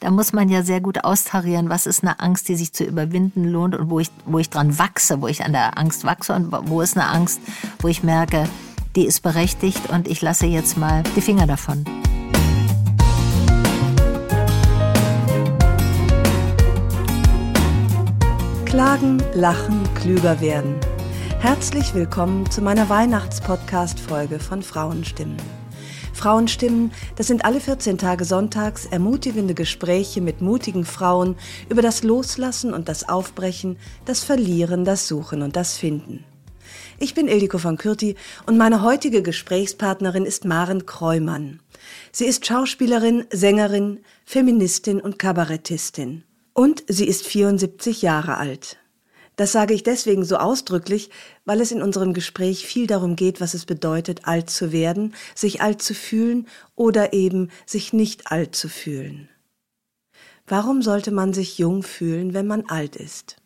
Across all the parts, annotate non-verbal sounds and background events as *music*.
Da muss man ja sehr gut austarieren, was ist eine Angst, die sich zu überwinden lohnt und wo ich, wo ich dran wachse, wo ich an der Angst wachse und wo ist eine Angst, wo ich merke, die ist berechtigt und ich lasse jetzt mal die Finger davon. Klagen, lachen, klüger werden. Herzlich willkommen zu meiner Weihnachtspodcast-Folge von Frauenstimmen. Frauenstimmen, das sind alle 14 Tage sonntags ermutigende Gespräche mit mutigen Frauen über das Loslassen und das Aufbrechen, das Verlieren, das Suchen und das Finden. Ich bin Ildiko von Kürti und meine heutige Gesprächspartnerin ist Maren Kreumann. Sie ist Schauspielerin, Sängerin, Feministin und Kabarettistin. Und sie ist 74 Jahre alt. Das sage ich deswegen so ausdrücklich, weil es in unserem Gespräch viel darum geht, was es bedeutet, alt zu werden, sich alt zu fühlen oder eben sich nicht alt zu fühlen. Warum sollte man sich jung fühlen, wenn man alt ist?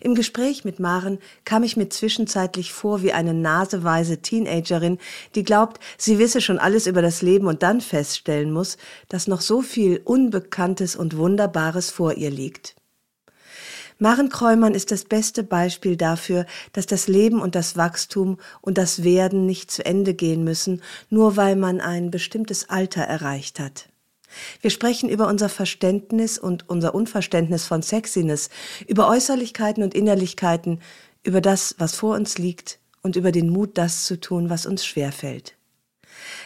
Im Gespräch mit Maren kam ich mir zwischenzeitlich vor wie eine naseweise Teenagerin, die glaubt, sie wisse schon alles über das Leben und dann feststellen muss, dass noch so viel Unbekanntes und Wunderbares vor ihr liegt. Maren Kräumann ist das beste Beispiel dafür, dass das Leben und das Wachstum und das Werden nicht zu Ende gehen müssen, nur weil man ein bestimmtes Alter erreicht hat. Wir sprechen über unser Verständnis und unser Unverständnis von Sexiness, über Äußerlichkeiten und Innerlichkeiten, über das, was vor uns liegt und über den Mut, das zu tun, was uns schwerfällt.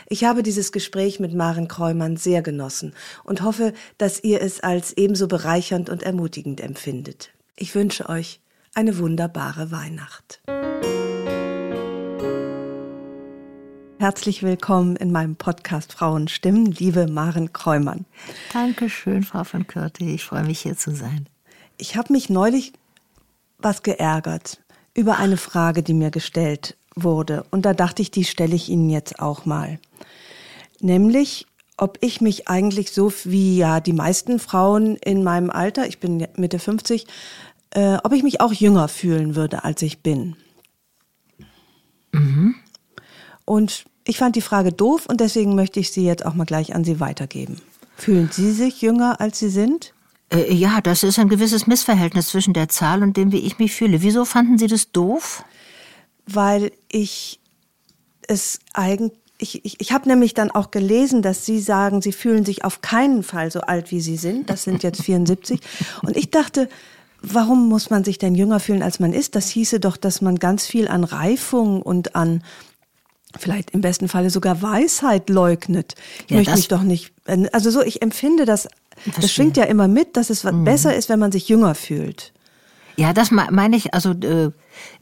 Ich habe dieses Gespräch mit Maren Kreumann sehr genossen und hoffe, dass ihr es als ebenso bereichernd und ermutigend empfindet. Ich wünsche euch eine wunderbare Weihnacht. Herzlich willkommen in meinem Podcast Frauenstimmen, liebe Maren Kräumann. Dankeschön, Frau von Körte. Ich freue mich, hier zu sein. Ich habe mich neulich was geärgert über eine Frage, die mir gestellt wurde. Und da dachte ich, die stelle ich Ihnen jetzt auch mal. Nämlich, ob ich mich eigentlich so wie ja die meisten Frauen in meinem Alter, ich bin Mitte 50, äh, ob ich mich auch jünger fühlen würde, als ich bin. Mhm. Und ich fand die Frage doof und deswegen möchte ich sie jetzt auch mal gleich an Sie weitergeben. Fühlen Sie sich jünger, als Sie sind? Äh, ja, das ist ein gewisses Missverhältnis zwischen der Zahl und dem, wie ich mich fühle. Wieso fanden Sie das doof? Weil ich es eigentlich ich, ich, ich habe nämlich dann auch gelesen, dass Sie sagen, Sie fühlen sich auf keinen Fall so alt, wie Sie sind. Das sind jetzt 74. Und ich dachte, warum muss man sich denn jünger fühlen, als man ist? Das hieße doch, dass man ganz viel an Reifung und an vielleicht im besten Falle sogar Weisheit leugnet. Ich ja, möchte mich doch nicht, also so, ich empfinde das, das schwingt ja immer mit, dass es mhm. besser ist, wenn man sich jünger fühlt. Ja, das meine ich, also äh,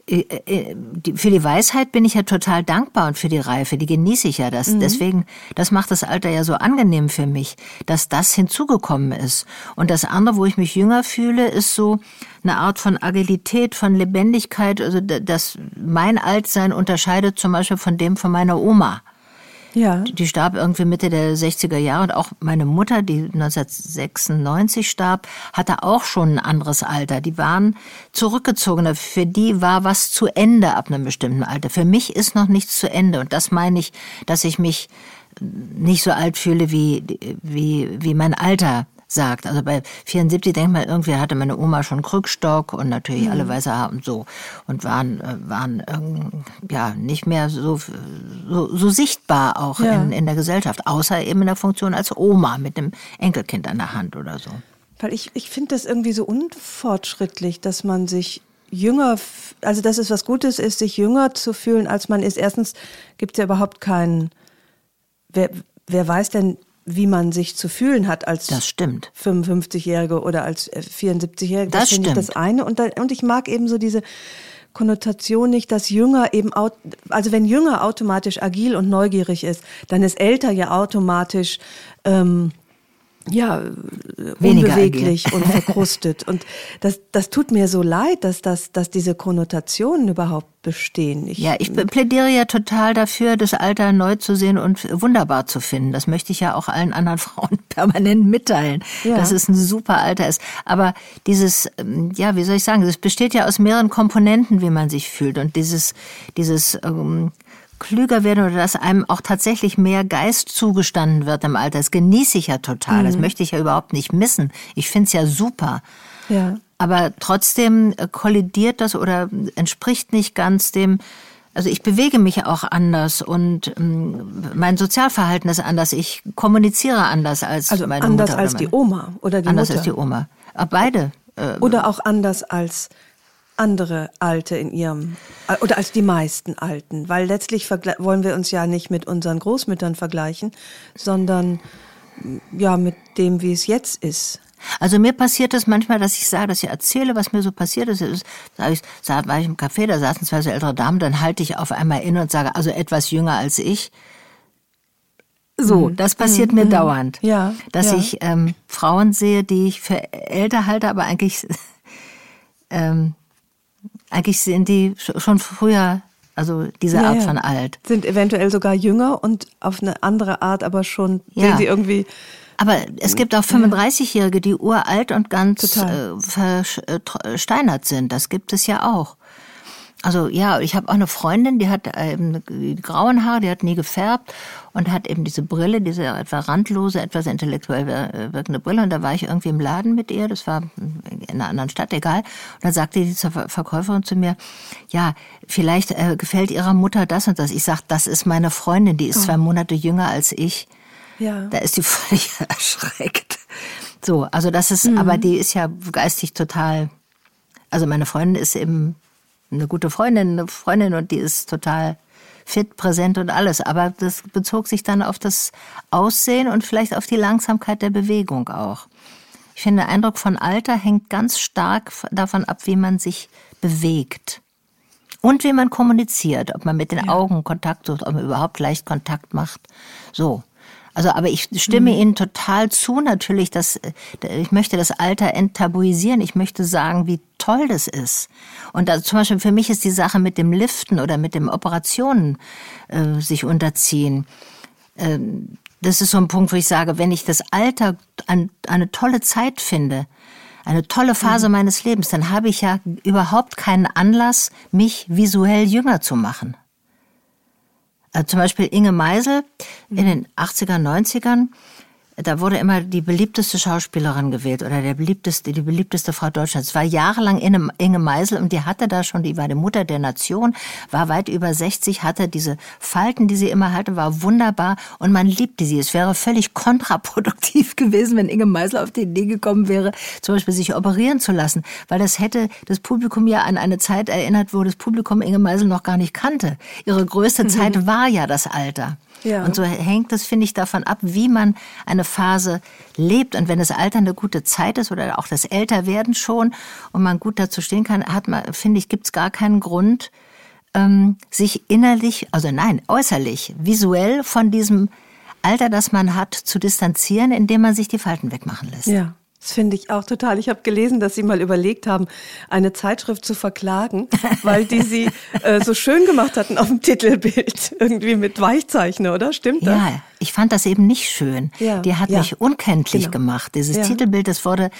äh, äh für die Weisheit bin ich ja total dankbar und für die Reife, die genieße ich ja das. Mhm. Deswegen, das macht das Alter ja so angenehm für mich, dass das hinzugekommen ist. Und das andere, wo ich mich jünger fühle, ist so eine Art von Agilität, von Lebendigkeit, also das mein Altsein unterscheidet zum Beispiel von dem von meiner Oma. Ja. Die starb irgendwie Mitte der 60er Jahre und auch meine Mutter, die 1996 starb, hatte auch schon ein anderes Alter. Die waren zurückgezogener. Für die war was zu Ende ab einem bestimmten Alter. Für mich ist noch nichts zu Ende. Und das meine ich, dass ich mich nicht so alt fühle wie, wie, wie mein Alter sagt. Also bei 74 denkt man, irgendwie hatte meine Oma schon Krückstock und natürlich mhm. alle weiße Haare und so und waren, äh, waren ja nicht mehr so, so, so sichtbar auch ja. in, in der Gesellschaft, außer eben in der Funktion als Oma mit dem Enkelkind an der Hand oder so. Weil ich, ich finde das irgendwie so unfortschrittlich, dass man sich jünger, also dass es was Gutes ist, sich jünger zu fühlen, als man ist. Erstens gibt es ja überhaupt keinen, wer, wer weiß denn, wie man sich zu fühlen hat als das stimmt. 55-Jährige oder als 74-Jährige. Das, das stimmt. Ich das eine. Und, da, und ich mag eben so diese Konnotation nicht, dass Jünger eben, also wenn Jünger automatisch agil und neugierig ist, dann ist älter ja automatisch ähm, ja, Weniger unbeweglich agiert. und verkrustet. Und das, das tut mir so leid, dass, das, dass diese Konnotationen überhaupt bestehen. Ich, ja, ich plädiere ja total dafür, das Alter neu zu sehen und wunderbar zu finden. Das möchte ich ja auch allen anderen *laughs* Frauen permanent mitteilen, ja. dass es ein super Alter ist. Aber dieses, ähm, ja, wie soll ich sagen, es besteht ja aus mehreren Komponenten, wie man sich fühlt. Und dieses, dieses ähm, klüger werden oder dass einem auch tatsächlich mehr Geist zugestanden wird im Alter. Das genieße ich ja total. Mhm. Das möchte ich ja überhaupt nicht missen. Ich finde es ja super. Ja. Aber trotzdem äh, kollidiert das oder entspricht nicht ganz dem, also ich bewege mich auch anders und ähm, mein Sozialverhalten ist anders. Ich kommuniziere anders als also meine anders Mutter als die Oma oder die anders Mutter. als die Oma. Aber beide. Äh, oder auch anders als andere Alte in ihrem, oder als die meisten Alten, weil letztlich wollen wir uns ja nicht mit unseren Großmüttern vergleichen, sondern ja mit dem, wie es jetzt ist. Also mir passiert es das manchmal, dass ich sage, dass ich erzähle, was mir so passiert ist. Sag ich, sag, war ich im Café, da saßen zwei so ältere Damen, dann halte ich auf einmal inne und sage, also etwas jünger als ich. So, mhm. das passiert mhm. mir dauernd. Ja. Dass ja. ich ähm, Frauen sehe, die ich für älter halte, aber eigentlich *laughs* ähm, eigentlich sind die schon früher, also diese ja, Art von alt. Sind eventuell sogar jünger und auf eine andere Art, aber schon ja. sehen sie irgendwie. Aber es gibt auch 35-Jährige, die uralt und ganz äh, versteinert sind. Das gibt es ja auch. Also ja, ich habe auch eine Freundin, die hat ähm, die grauen Haare, die hat nie gefärbt und hat eben diese Brille, diese etwa randlose, etwas intellektuell wirkende Brille. Und da war ich irgendwie im Laden mit ihr, das war in einer anderen Stadt, egal. Und dann sagte die zur Verkäuferin zu mir, ja, vielleicht äh, gefällt ihrer Mutter das und das. Ich sag, das ist meine Freundin, die ist oh. zwei Monate jünger als ich. Ja. Da ist die *laughs* völlig erschreckt. So, also das ist, mhm. aber die ist ja geistig total, also meine Freundin ist eben eine gute Freundin, eine Freundin und die ist total fit, präsent und alles. Aber das bezog sich dann auf das Aussehen und vielleicht auf die Langsamkeit der Bewegung auch. Ich finde, der Eindruck von Alter hängt ganz stark davon ab, wie man sich bewegt. Und wie man kommuniziert, ob man mit den ja. Augen Kontakt sucht, ob man überhaupt leicht Kontakt macht. So. Also, aber ich stimme mhm. Ihnen total zu, natürlich, dass äh, ich möchte das Alter enttabuisieren. Ich möchte sagen, wie toll das ist. Und da, zum Beispiel für mich ist die Sache mit dem Liften oder mit dem Operationen äh, sich unterziehen. Äh, das ist so ein Punkt, wo ich sage, wenn ich das Alter an, eine tolle Zeit finde, eine tolle Phase mhm. meines Lebens, dann habe ich ja überhaupt keinen Anlass, mich visuell jünger zu machen. Also zum Beispiel Inge Meisel in den 80er, 90ern da wurde immer die beliebteste Schauspielerin gewählt oder der beliebteste, die beliebteste Frau Deutschlands. Es war jahrelang Inge Meisel und die hatte da schon, die war die Mutter der Nation, war weit über 60, hatte diese Falten, die sie immer hatte, war wunderbar und man liebte sie. Es wäre völlig kontraproduktiv *laughs* gewesen, wenn Inge Meisel auf die Idee gekommen wäre, zum Beispiel sich operieren zu lassen, weil das hätte das Publikum ja an eine Zeit erinnert, wo das Publikum Inge Meisel noch gar nicht kannte. Ihre größte. Zeit *laughs* war ja das Alter. Ja. Und so hängt es, finde ich, davon ab, wie man eine Phase lebt. Und wenn das Alter eine gute Zeit ist oder auch das Älterwerden schon und man gut dazu stehen kann, hat man, finde ich, gibt es gar keinen Grund, ähm, sich innerlich, also nein, äußerlich, visuell von diesem Alter, das man hat, zu distanzieren, indem man sich die Falten wegmachen lässt. Ja. Das finde ich auch total. Ich habe gelesen, dass Sie mal überlegt haben, eine Zeitschrift zu verklagen, *laughs* weil die Sie äh, so schön gemacht hatten auf dem Titelbild. *laughs* Irgendwie mit Weichzeichner, oder? Stimmt das? Ja, ich fand das eben nicht schön. Ja, die hat ja. mich unkenntlich genau. gemacht. Dieses ja. Titelbild, das wurde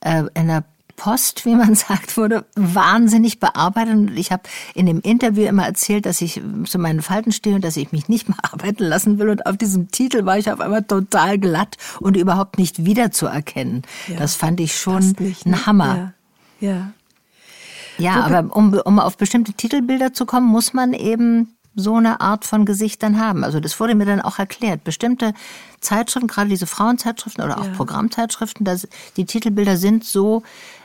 äh, in der Post, wie man *laughs* sagt, wurde wahnsinnig bearbeitet. Und ich habe in dem Interview immer erzählt, dass ich zu meinen Falten stehe und dass ich mich nicht *laughs* mehr arbeiten lassen will. Und auf diesem Titel war ich auf einmal total glatt und überhaupt nicht wiederzuerkennen. Ja, das fand ich schon nicht, ne? ein Hammer. Ja. ja. Ja, aber um, um auf bestimmte Titelbilder zu kommen, muss man eben so eine Art von Gesichtern haben. Also das wurde mir dann auch erklärt. Bestimmte Zeitschriften, gerade diese Frauenzeitschriften oder auch ja. Programmzeitschriften, das, die Titelbilder sind so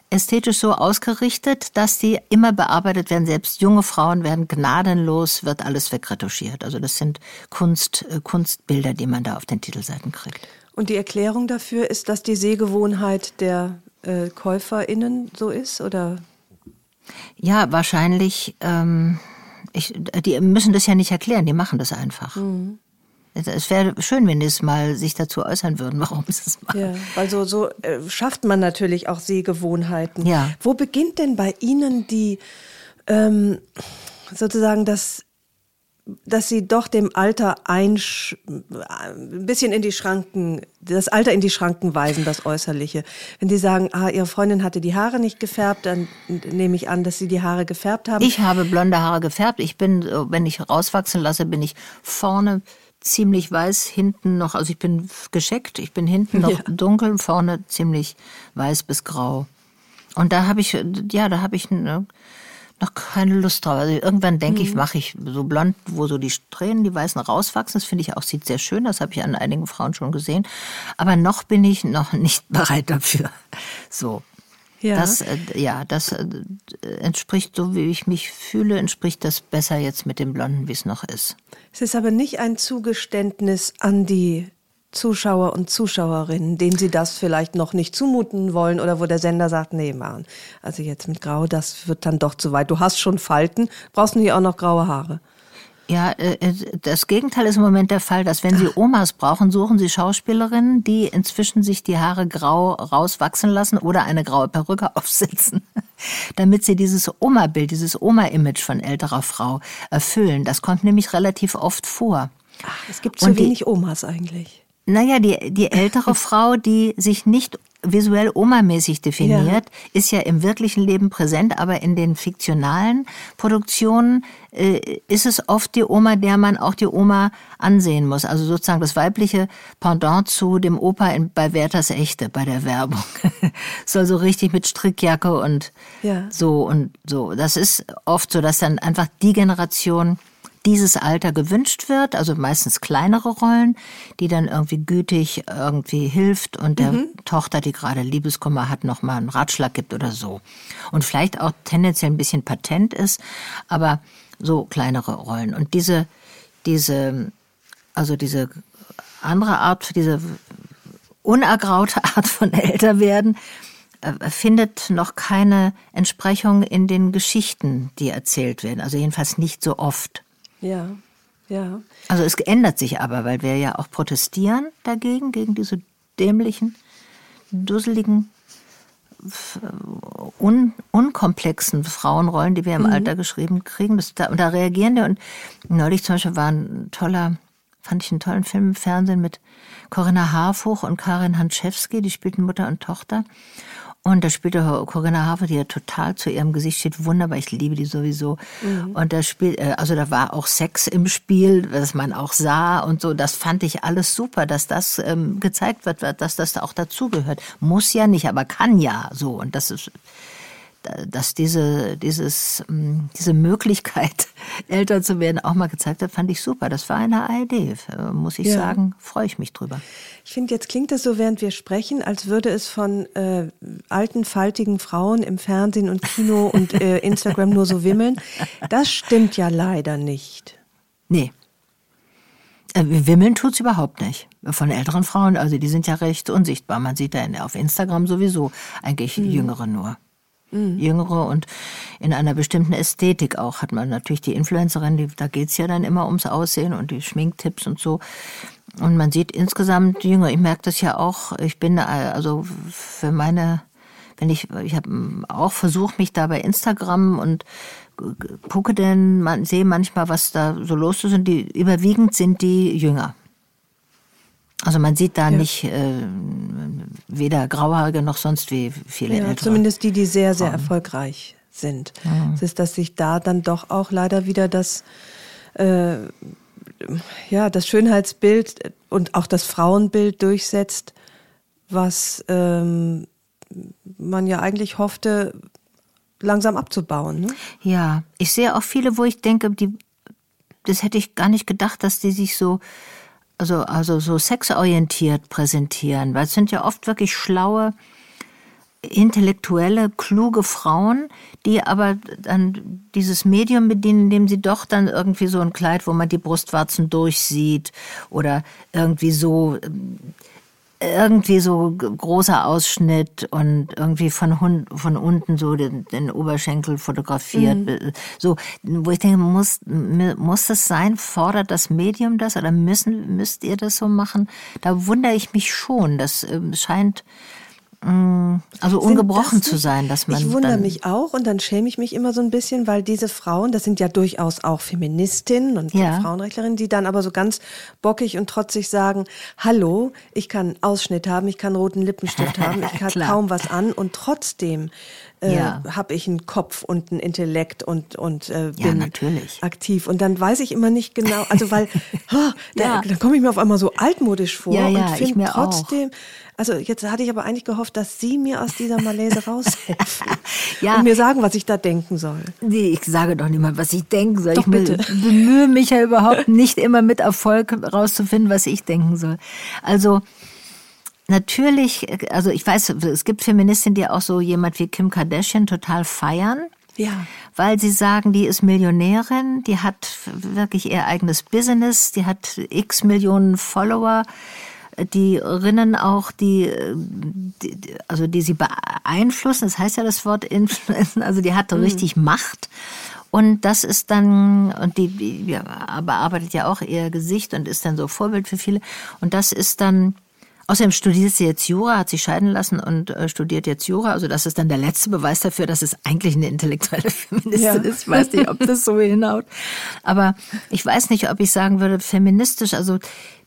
ästhetisch so ausgerichtet, dass die immer bearbeitet werden. Selbst junge Frauen werden gnadenlos, wird alles wegretuschiert. Also das sind Kunst, äh, Kunstbilder, die man da auf den Titelseiten kriegt. Und die Erklärung dafür ist, dass die Sehgewohnheit der äh, KäuferInnen so ist, oder? Ja, wahrscheinlich. Ähm, ich, die müssen das ja nicht erklären, die machen das einfach. Mhm. Es wäre schön, wenn die es mal sich dazu äußern würden, *laughs* warum sie es machen. Ja, weil so, äh, schafft man natürlich auch Sehgewohnheiten. Ja. Wo beginnt denn bei Ihnen die ähm, sozusagen das dass sie doch dem Alter ein, ein bisschen in die Schranken, das Alter in die Schranken weisen, das Äußerliche. Wenn die sagen, ah, ihre Freundin hatte die Haare nicht gefärbt, dann nehme ich an, dass sie die Haare gefärbt haben. Ich habe blonde Haare gefärbt. Ich bin, wenn ich rauswachsen lasse, bin ich vorne ziemlich weiß, hinten noch, also ich bin gescheckt, ich bin hinten noch *laughs* ja. dunkel, vorne ziemlich weiß bis grau. Und da habe ich, ja, da habe ich ne, noch keine Lust drauf. Also irgendwann denke mhm. ich, mache ich so blond, wo so die Strähnen, die weißen rauswachsen. Das finde ich auch, sieht sehr schön. Das habe ich an einigen Frauen schon gesehen. Aber noch bin ich noch nicht *laughs* bereit dafür. So. Ja. Das, äh, ja, das äh, entspricht so, wie ich mich fühle, entspricht das besser jetzt mit dem Blonden, wie es noch ist. Es ist aber nicht ein Zugeständnis an die Zuschauer und Zuschauerinnen, denen sie das vielleicht noch nicht zumuten wollen oder wo der Sender sagt, nee, Mann, also jetzt mit Grau, das wird dann doch zu weit. Du hast schon Falten, brauchst nicht auch noch graue Haare. Ja, äh, äh, das Gegenteil ist im Moment der Fall, dass wenn Sie Omas brauchen, suchen Sie Schauspielerinnen, die inzwischen sich die Haare grau rauswachsen lassen oder eine graue Perücke *laughs* aufsetzen, damit sie dieses Oma-Bild, dieses Oma-Image von älterer Frau erfüllen. Das kommt nämlich relativ oft vor. Ach, es gibt zu wenig Omas eigentlich. Naja, die, die ältere *laughs* Frau, die sich nicht visuell omamäßig definiert, ja. ist ja im wirklichen Leben präsent, aber in den fiktionalen Produktionen äh, ist es oft die Oma, der man auch die Oma ansehen muss. Also sozusagen das weibliche Pendant zu dem Opa in, bei Werthers Echte, bei der Werbung. *laughs* Soll so richtig mit Strickjacke und ja. so und so. Das ist oft so, dass dann einfach die Generation dieses Alter gewünscht wird, also meistens kleinere Rollen, die dann irgendwie gütig irgendwie hilft und der mhm. Tochter, die gerade Liebeskummer hat, noch mal einen Ratschlag gibt oder so. Und vielleicht auch tendenziell ein bisschen patent ist, aber so kleinere Rollen. Und diese, diese, also diese andere Art, diese unergraute *laughs* Art von Älterwerden, äh, findet noch keine Entsprechung in den Geschichten, die erzählt werden. Also jedenfalls nicht so oft. Ja, ja. Also es ändert sich aber, weil wir ja auch protestieren dagegen, gegen diese dämlichen, dusseligen, un, unkomplexen Frauenrollen, die wir im mhm. Alter geschrieben kriegen. Das, da, und da reagieren wir. Und neulich zum Beispiel war ein toller, fand ich einen tollen Film im Fernsehen mit Corinna Harfuch und Karin Hanschewski, die spielten Mutter und Tochter. Und da spielte Corinna Hafer, die ja total zu ihrem Gesicht steht, wunderbar. Ich liebe die sowieso. Mhm. Und da spielt, äh, also da war auch Sex im Spiel, was man auch sah und so. Das fand ich alles super, dass das ähm, gezeigt wird, dass das da auch dazugehört. Muss ja nicht, aber kann ja so. Und das ist dass diese, dieses, mm, diese Möglichkeit, *laughs* älter zu werden, auch mal gezeigt hat, fand ich super. Das war eine Idee, muss ich ja. sagen. Freue ich mich drüber. Ich finde, jetzt klingt es so, während wir sprechen, als würde es von äh, alten, faltigen Frauen im Fernsehen und Kino und äh, *laughs* Instagram nur so wimmeln. Das stimmt ja leider nicht. Nee. Äh, wimmeln tut's überhaupt nicht. Von älteren Frauen, also die sind ja recht unsichtbar. Man sieht da auf Instagram sowieso eigentlich hm. Jüngere nur mhm. Jüngere und in einer bestimmten Ästhetik auch. Hat man natürlich die Influencerin, die, da geht's ja dann immer ums Aussehen und die Schminktipps und so. Und man sieht insgesamt jünger. Ich merke das ja auch. Ich bin also für meine, wenn ich, ich habe auch versucht, mich da bei Instagram und gucke denn, man sehe manchmal, was da so los ist und die überwiegend sind die jünger. Also man sieht da ja. nicht äh, weder Grauhaarige noch sonst wie viele ja, ältere. Zumindest die, die sehr, sehr Frauen. erfolgreich sind. Mhm. Es ist, dass sich da dann doch auch leider wieder das, äh, ja, das Schönheitsbild und auch das Frauenbild durchsetzt, was ähm, man ja eigentlich hoffte, langsam abzubauen. Ne? Ja, ich sehe auch viele, wo ich denke, die, das hätte ich gar nicht gedacht, dass die sich so also, also so sexorientiert präsentieren, weil es sind ja oft wirklich schlaue, intellektuelle, kluge Frauen, die aber dann dieses Medium bedienen, indem sie doch dann irgendwie so ein Kleid, wo man die Brustwarzen durchsieht oder irgendwie so irgendwie so großer Ausschnitt und irgendwie von, Hund, von unten so den, den Oberschenkel fotografiert. Mhm. So, wo ich denke, muss, muss das sein? Fordert das Medium das oder müssen, müsst ihr das so machen? Da wundere ich mich schon. Das äh, scheint also ungebrochen zu sein, dass man. Ich wundere mich auch und dann schäme ich mich immer so ein bisschen, weil diese Frauen, das sind ja durchaus auch Feministinnen und ja. Frauenrechtlerinnen, die dann aber so ganz bockig und trotzig sagen, hallo, ich kann Ausschnitt haben, ich kann roten Lippenstift *laughs* haben, ich habe kaum was an und trotzdem äh, ja. habe ich einen Kopf und einen Intellekt und, und äh, bin ja, aktiv. Und dann weiß ich immer nicht genau, also weil, *laughs* oh, da, ja. dann komme ich mir auf einmal so altmodisch vor ja, und finde trotzdem, auch. also jetzt hatte ich aber eigentlich gehofft, dass Sie mir aus dieser Malaise *laughs* raushelfen *laughs* ja. und mir sagen, was ich da denken soll. Nee, ich sage doch nicht mal, was ich denken soll. Doch, ich bitte. bemühe mich ja überhaupt nicht immer mit Erfolg rauszufinden, was ich denken soll. Also natürlich, also ich weiß, es gibt Feministinnen, die auch so jemand wie Kim Kardashian total feiern. Ja. Weil sie sagen, die ist Millionärin, die hat wirklich ihr eigenes Business, die hat x Millionen Follower, die Rinnen auch, die, die, also die sie beeinflussen, das heißt ja das Wort Influencer, also die hat mhm. richtig Macht. Und das ist dann, und die, die bearbeitet ja auch ihr Gesicht und ist dann so Vorbild für viele. Und das ist dann, Außerdem studiert sie jetzt Jura, hat sich scheiden lassen und äh, studiert jetzt Jura. Also das ist dann der letzte Beweis dafür, dass es eigentlich eine intellektuelle *laughs* Feministin ja. ist. Ich weiß nicht, ob das so hinhaut. Aber ich weiß nicht, ob ich sagen würde, feministisch, also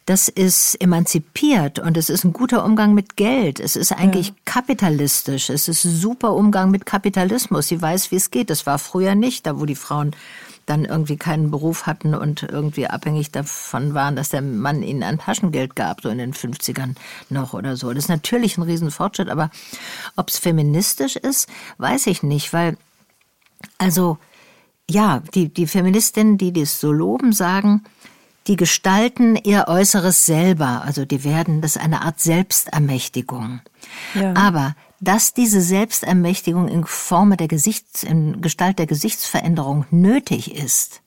das ist emanzipiert und es ist ein guter Umgang mit Geld. Es ist eigentlich ja. kapitalistisch. Es ist ein super Umgang mit Kapitalismus. Sie weiß, wie es geht. Das war früher nicht, da wo die Frauen dann irgendwie keinen Beruf hatten und irgendwie abhängig davon waren, dass der Mann ihnen ein Taschengeld gab, so in den 50ern noch oder so. Das ist natürlich ein Riesenfortschritt, aber ob es feministisch ist, weiß ich nicht, weil, also, ja, die, die Feministinnen, die das so loben, sagen, die gestalten ihr Äußeres selber, also die werden, das eine Art Selbstermächtigung. Ja. Aber dass diese Selbstermächtigung in Form der Gesichts, in Gestalt der Gesichtsveränderung nötig ist,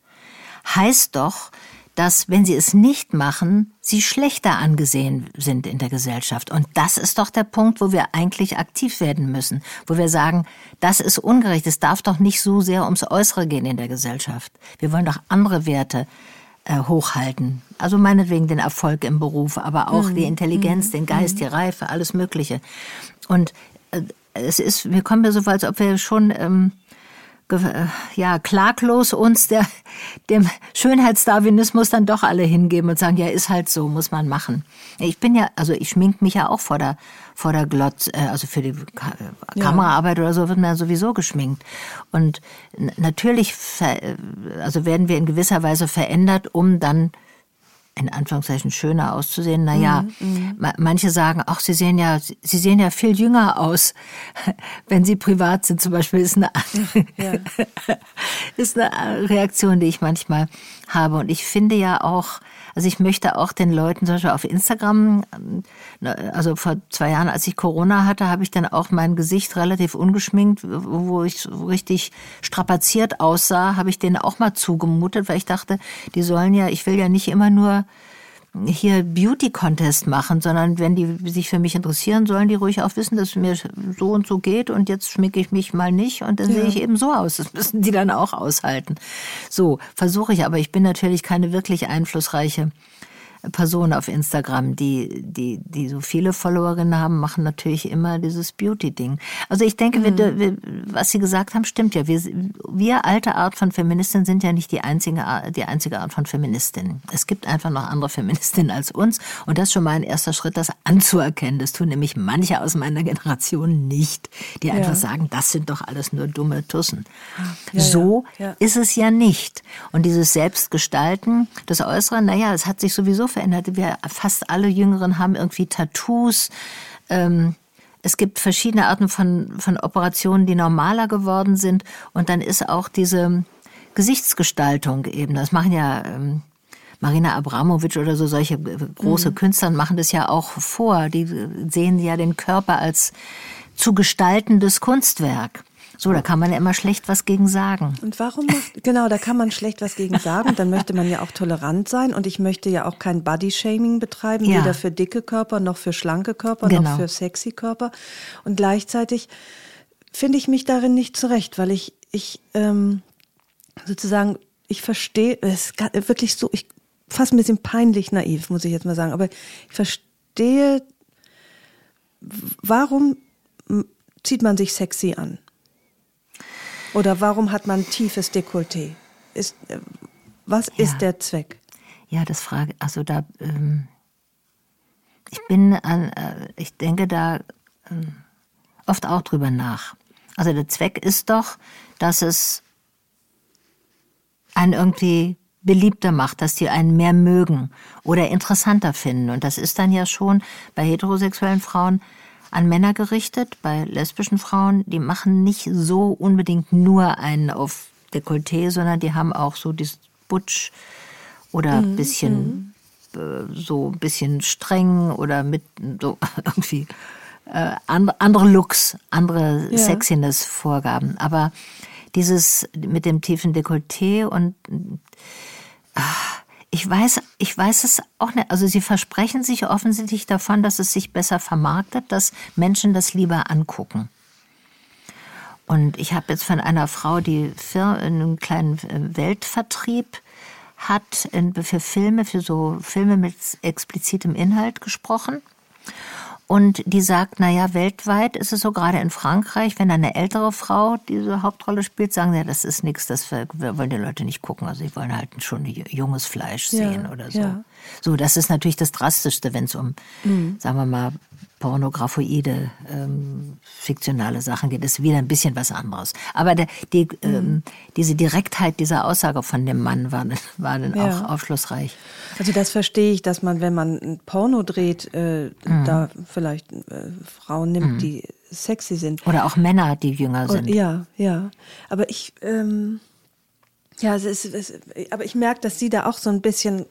heißt doch, dass wenn sie es nicht machen, sie schlechter angesehen sind in der Gesellschaft. Und das ist doch der Punkt, wo wir eigentlich aktiv werden müssen, wo wir sagen, das ist ungerecht, es darf doch nicht so sehr ums Äußere gehen in der Gesellschaft. Wir wollen doch andere Werte hochhalten. Also meinetwegen den Erfolg im Beruf, aber auch mhm. die Intelligenz, mhm. den Geist, die Reife, alles Mögliche. Und äh, es ist, mir kommt mir so vor, als ob wir schon ähm, äh, ja klaglos uns der dem Schönheitsdarwinismus dann doch alle hingeben und sagen, ja, ist halt so, muss man machen. Ich bin ja, also ich schmink mich ja auch vor der vor der Glotz, äh, also für die Ka ja. Kameraarbeit oder so wird man ja sowieso geschminkt. Und natürlich, also werden wir in gewisser Weise verändert, um dann in Anführungszeichen schöner auszusehen. Naja, mhm, mhm. manche sagen, ach, sie sehen ja, sie sehen ja viel jünger aus, *laughs* wenn sie privat sind. Zum Beispiel ist eine, ja. *laughs* ist eine Reaktion, die ich manchmal habe. Und ich finde ja auch, also ich möchte auch den Leuten zum Beispiel auf Instagram, ne, also vor zwei Jahren, als ich Corona hatte, habe ich dann auch mein Gesicht relativ ungeschminkt, wo ich richtig strapaziert aussah, habe ich denen auch mal zugemutet, weil ich dachte, die sollen ja, ich will ja nicht immer nur hier Beauty-Contest machen, sondern wenn die sich für mich interessieren, sollen die ruhig auch wissen, dass es mir so und so geht und jetzt schminke ich mich mal nicht und dann ja. sehe ich eben so aus. Das müssen die dann auch aushalten. So versuche ich, aber ich bin natürlich keine wirklich einflussreiche Personen auf Instagram, die, die, die so viele Followerinnen haben, machen natürlich immer dieses Beauty-Ding. Also ich denke, mhm. wir, wir, was Sie gesagt haben, stimmt ja. Wir, wir alte Art von Feministinnen sind ja nicht die einzige, die einzige Art von Feministinnen. Es gibt einfach noch andere Feministinnen als uns. Und das ist schon mal ein erster Schritt, das anzuerkennen. Das tun nämlich manche aus meiner Generation nicht, die einfach ja. sagen, das sind doch alles nur dumme Tussen. Ja, so ja, ist es ja nicht. Und dieses Selbstgestalten, das Äußere, naja, es hat sich sowieso verändert. Wir fast alle Jüngeren haben irgendwie Tattoos. Ähm, es gibt verschiedene Arten von, von Operationen, die normaler geworden sind. Und dann ist auch diese Gesichtsgestaltung eben. Das machen ja ähm, Marina Abramovic oder so solche große mhm. Künstler machen das ja auch vor. Die sehen ja den Körper als zu gestaltendes Kunstwerk. So, da kann man ja immer schlecht was gegen sagen. Und warum macht, *laughs* genau, da kann man schlecht was gegen sagen und dann möchte man ja auch tolerant sein und ich möchte ja auch kein Body-Shaming betreiben, Ja. weder für dicke Körper noch für schlanke Körper Genau. noch für sexy Körper und gleichzeitig finde ich mich darin nicht zurecht, weil ich, ich ähm, sozusagen, ich verstehe, es ist wirklich so, ich fast ein bisschen peinlich naiv, muss ich jetzt mal sagen, aber ich verstehe, warum zieht man sich sexy an? Oder warum hat man tiefes Dekolleté? Ist, äh, was Ja. ist der Zweck? Ja, das frage, also da, ähm, ich bin an, äh, ich denke da ähm, oft auch drüber nach. Also der Zweck ist doch, dass es einen irgendwie beliebter macht, dass die einen mehr mögen oder interessanter finden. Und das ist dann ja schon bei heterosexuellen Frauen an Männer gerichtet, bei lesbischen Frauen, die machen nicht so unbedingt nur einen auf Dekolleté, sondern die haben auch so dieses Butch oder ein bisschen äh, so ein bisschen streng oder mit so *laughs* irgendwie äh, and- andere Looks, andere Ja. Sexiness-Vorgaben. Aber dieses mit dem tiefen Dekolleté und ah, ich weiß, ich weiß es auch nicht. Also sie versprechen sich offensichtlich davon, dass es sich besser vermarktet, dass Menschen das lieber angucken. Und ich habe jetzt von einer Frau, die einen kleinen äh, Weltvertrieb hat für Filme, für so Filme mit explizitem Inhalt gesprochen. Und die sagt, na ja, weltweit ist es so, gerade in Frankreich, wenn eine ältere Frau diese Hauptrolle spielt, sagen sie, ja, das ist nichts, das wir- wir wollen die Leute nicht gucken. Also sie wollen halt schon junges Fleisch Ja, sehen oder so. ja. So, das ist natürlich das Drastischste, wenn es um, Mhm. sagen wir mal, pornographoide, ähm, fiktionale Sachen geht. Das ist wieder ein bisschen was anderes. Aber der, die, Mhm. ähm, diese Direktheit dieser Aussage von dem Mann war, war dann Ja. auch aufschlussreich. Also das verstehe ich, dass man, wenn man ein Porno dreht, äh, Mhm. da vielleicht äh, Frauen nimmt, die sexy sind. Oder auch Männer, die jünger sind. Und, ja, ja. Aber ich, ähm, ja, es ist, es, aber ich merke, dass Sie da auch so ein bisschen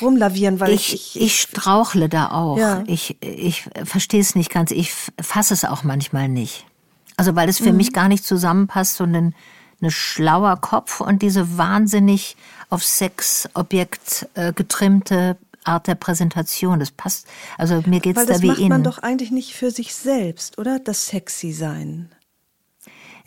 rumlavieren, weil ich, ich, ich strauchle da auch. Ja. Ich, ich verstehe es nicht ganz. Ich fasse es auch manchmal nicht. Also weil es Mhm. für mich gar nicht zusammenpasst, so ein, ein schlauer Kopf und diese wahnsinnig auf Sexobjekt äh, getrimmte Art der Präsentation. Das passt. Also mir geht's weil da das wie macht Ihnen. man doch eigentlich nicht für sich selbst, oder? Das sexy sein.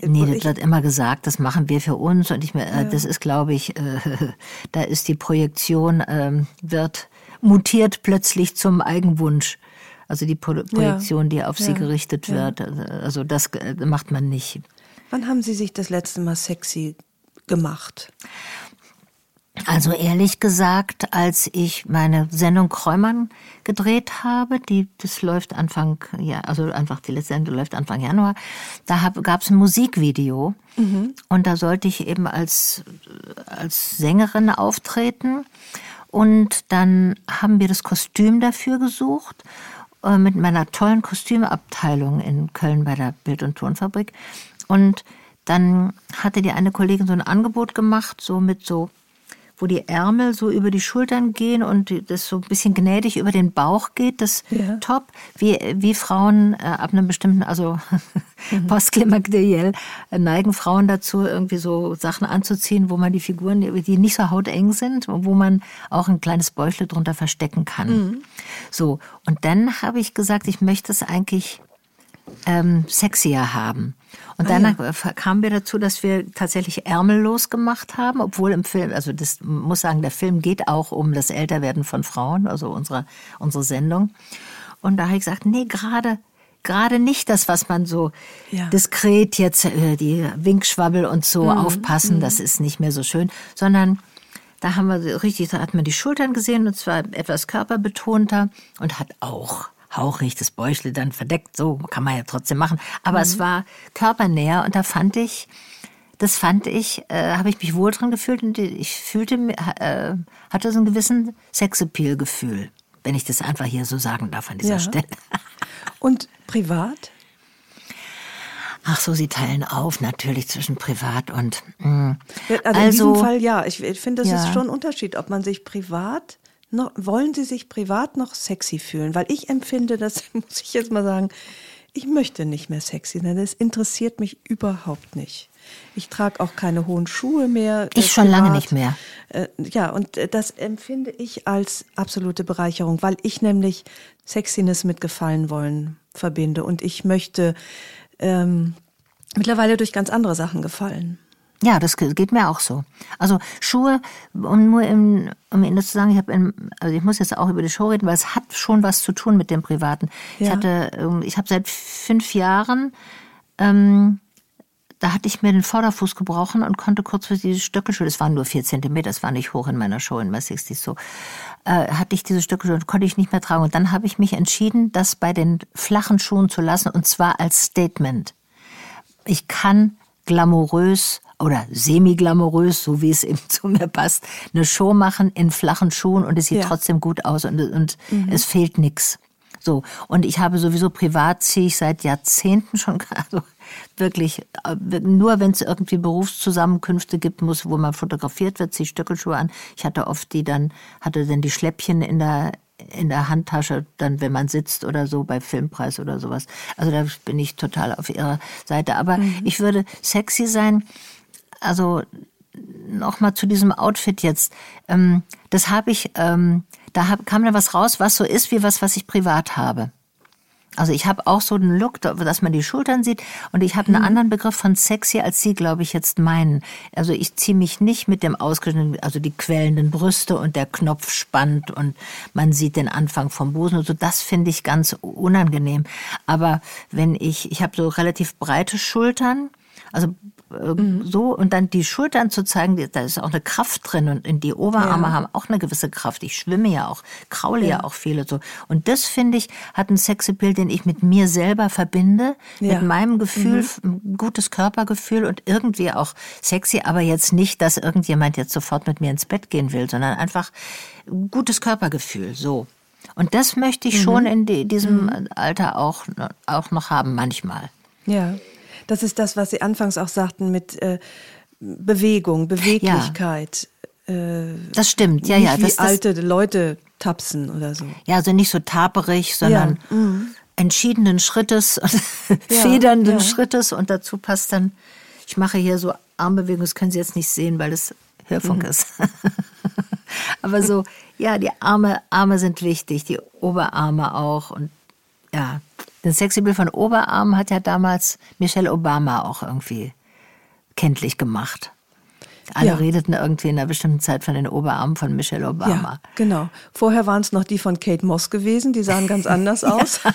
Nee, das Ich- wird immer gesagt, das machen wir für uns und ich mir, äh, das ist, glaube ich, äh, *laughs* da ist die Projektion ähm, wird mutiert plötzlich zum Eigenwunsch. Also die Pro Projektion, die auf sie ja, gerichtet ja. wird, also das äh, macht man nicht. Wann haben Sie sich das letzte Mal sexy gemacht? Also ehrlich gesagt, als ich meine Sendung Kräumann gedreht habe, die das läuft Anfang, ja, also einfach die letzte Sendung läuft Anfang Januar, da gab es ein Musikvideo. Und da sollte ich eben als als Sängerin auftreten. Und dann haben wir das Kostüm dafür gesucht äh, mit meiner tollen Kostümabteilung in Köln bei der Bild- und Tonfabrik. Und dann hatte die eine Kollegin so ein Angebot gemacht, so mit so wo die Ärmel so über die Schultern gehen und das so ein bisschen gnädig über den Bauch geht, das Ja. Top, wie, wie Frauen äh, ab einem bestimmten, also *laughs* postklimakteriell, äh, neigen Frauen dazu, irgendwie so Sachen anzuziehen, wo man die Figuren, die nicht so hauteng sind, wo man auch ein kleines Bäuchle drunter verstecken kann. So, und dann habe ich gesagt, ich möchte es eigentlich ähm, sexier haben. Und dann äh, kamen wir dazu, dass wir tatsächlich ärmellos gemacht haben, obwohl im Film, also das muss sagen, der Film geht auch um das Älterwerden von Frauen, also unsere, unsere Sendung. Und da habe ich gesagt, nee, gerade gerade nicht das, was man so Ja. diskret jetzt, äh, die Winkschwabbel und so aufpassen, das ist nicht mehr so schön, sondern da haben wir richtig, da hat man die Schultern gesehen und zwar etwas körperbetonter und hat auch hauchig das Bäuchle dann verdeckt, so kann man ja trotzdem machen. Aber es war körpernäher und da fand ich, das fand ich, äh, habe ich mich wohl drin gefühlt und ich fühlte, äh, hatte so einen gewissen Sexappeal-Gefühl, wenn ich das einfach hier so sagen darf an dieser Ja. Stelle. *laughs* Und privat? Ach so, sie teilen auf, natürlich zwischen privat und. Mh. Ja, Also, in diesem Fall ja. Ich finde, das Ja. ist schon ein Unterschied, ob man sich privat noch, wollen Sie sich privat noch sexy fühlen? Weil ich empfinde, *laughs* das muss ich jetzt mal sagen, ich möchte nicht mehr sexy sein. Das interessiert mich überhaupt nicht. Ich trage auch keine hohen Schuhe mehr. Ich schon lange nicht mehr. Äh, ja, und äh, das empfinde ich als absolute Bereicherung, weil ich nämlich Sexiness mit Gefallen wollen verbinde. Und ich möchte ähm, mittlerweile durch ganz andere Sachen gefallen. Ja, das geht mir auch so. Also Schuhe, um nur im, um Ihnen das zu sagen, ich habe, also ich muss jetzt auch über die Show reden, weil es hat schon was zu tun mit dem Privaten. Ja. Ich hatte, ähm, ich habe seit fünf Jahren, ähm, da hatte ich mir den Vorderfuß gebrochen und konnte kurzfristig diese Stöckelschuhe, das waren nur vier Zentimeter, das war nicht hoch in meiner Show in My 60 so, äh, hatte ich diese Stöckelschuhe und konnte ich nicht mehr tragen. Und dann habe ich mich entschieden, das bei den flachen Schuhen zu lassen und zwar als Statement. Ich kann glamourös oder semi-glamourös, so wie es eben *laughs* zu mir passt, eine Show machen in flachen Schuhen und es sieht ja. trotzdem gut aus und, und mhm. es fehlt nichts. So. Und ich habe sowieso privat ziehe ich seit Jahrzehnten schon, *laughs* also wirklich, äh, nur wenn es irgendwie Berufszusammenkünfte gibt, muss, wo man fotografiert wird, ziehe ich Stöckelschuhe an. Ich hatte oft die dann, hatte dann die Schläppchen in der, in der Handtasche, dann wenn man sitzt oder so bei Filmpreis oder sowas. Also da bin ich total auf ihrer Seite. Aber mhm. ich würde sexy sein, also nochmal zu diesem Outfit jetzt. Ähm, das habe ich, ähm, da hab, kam da was raus, was so ist wie was, was ich privat habe. Also ich habe auch so einen Look, dass man die Schultern sieht und ich habe einen mhm. anderen Begriff von sexy, als Sie, glaube ich, jetzt meinen. Also ich ziehe mich nicht mit dem ausgeschnittenen, also die quellenden Brüste und der Knopf spannt und man sieht den Anfang vom Busen und so. Das finde ich ganz unangenehm. Aber wenn ich, ich habe so relativ breite Schultern, also mhm. so und dann die Schultern zu zeigen, da ist auch eine Kraft drin und in die Oberarme ja. haben auch eine gewisse Kraft. Ich schwimme ja auch, kraule ja, ja auch viele so. Und das finde ich hat ein Sexappeal, den ich mit mir selber verbinde, ja. mit meinem Gefühl, mhm. gutes Körpergefühl und irgendwie auch sexy, aber jetzt nicht, dass irgendjemand jetzt sofort mit mir ins Bett gehen will, sondern einfach gutes Körpergefühl, so. Und das möchte ich mhm. schon in die, diesem mhm. Alter auch, auch noch haben, manchmal. Ja. Das ist das, was Sie anfangs auch sagten mit äh, Bewegung, Beweglichkeit. Ja. Äh, das stimmt, ja, ja. Wie das, alte das, Leute tapsen oder so. Ja, also nicht so taperig, sondern ja. mhm. entschiedenen Schrittes, *laughs* ja, federnden Schrittes und dazu passt dann, ich mache hier so Armbewegungen, das können Sie jetzt nicht sehen, weil das Hörfunk mhm. ist. *laughs* Aber so, ja, die Arme, Arme sind wichtig, die Oberarme auch und ja, den Sexybild von Oberarm hat ja damals Michelle Obama auch irgendwie kenntlich gemacht. Alle ja. redeten irgendwie in einer bestimmten Zeit von den Oberarmen von Michelle Obama. Ja, genau. Vorher waren es noch die von Kate Moss gewesen, die sahen ganz anders *laughs* aus. *laughs*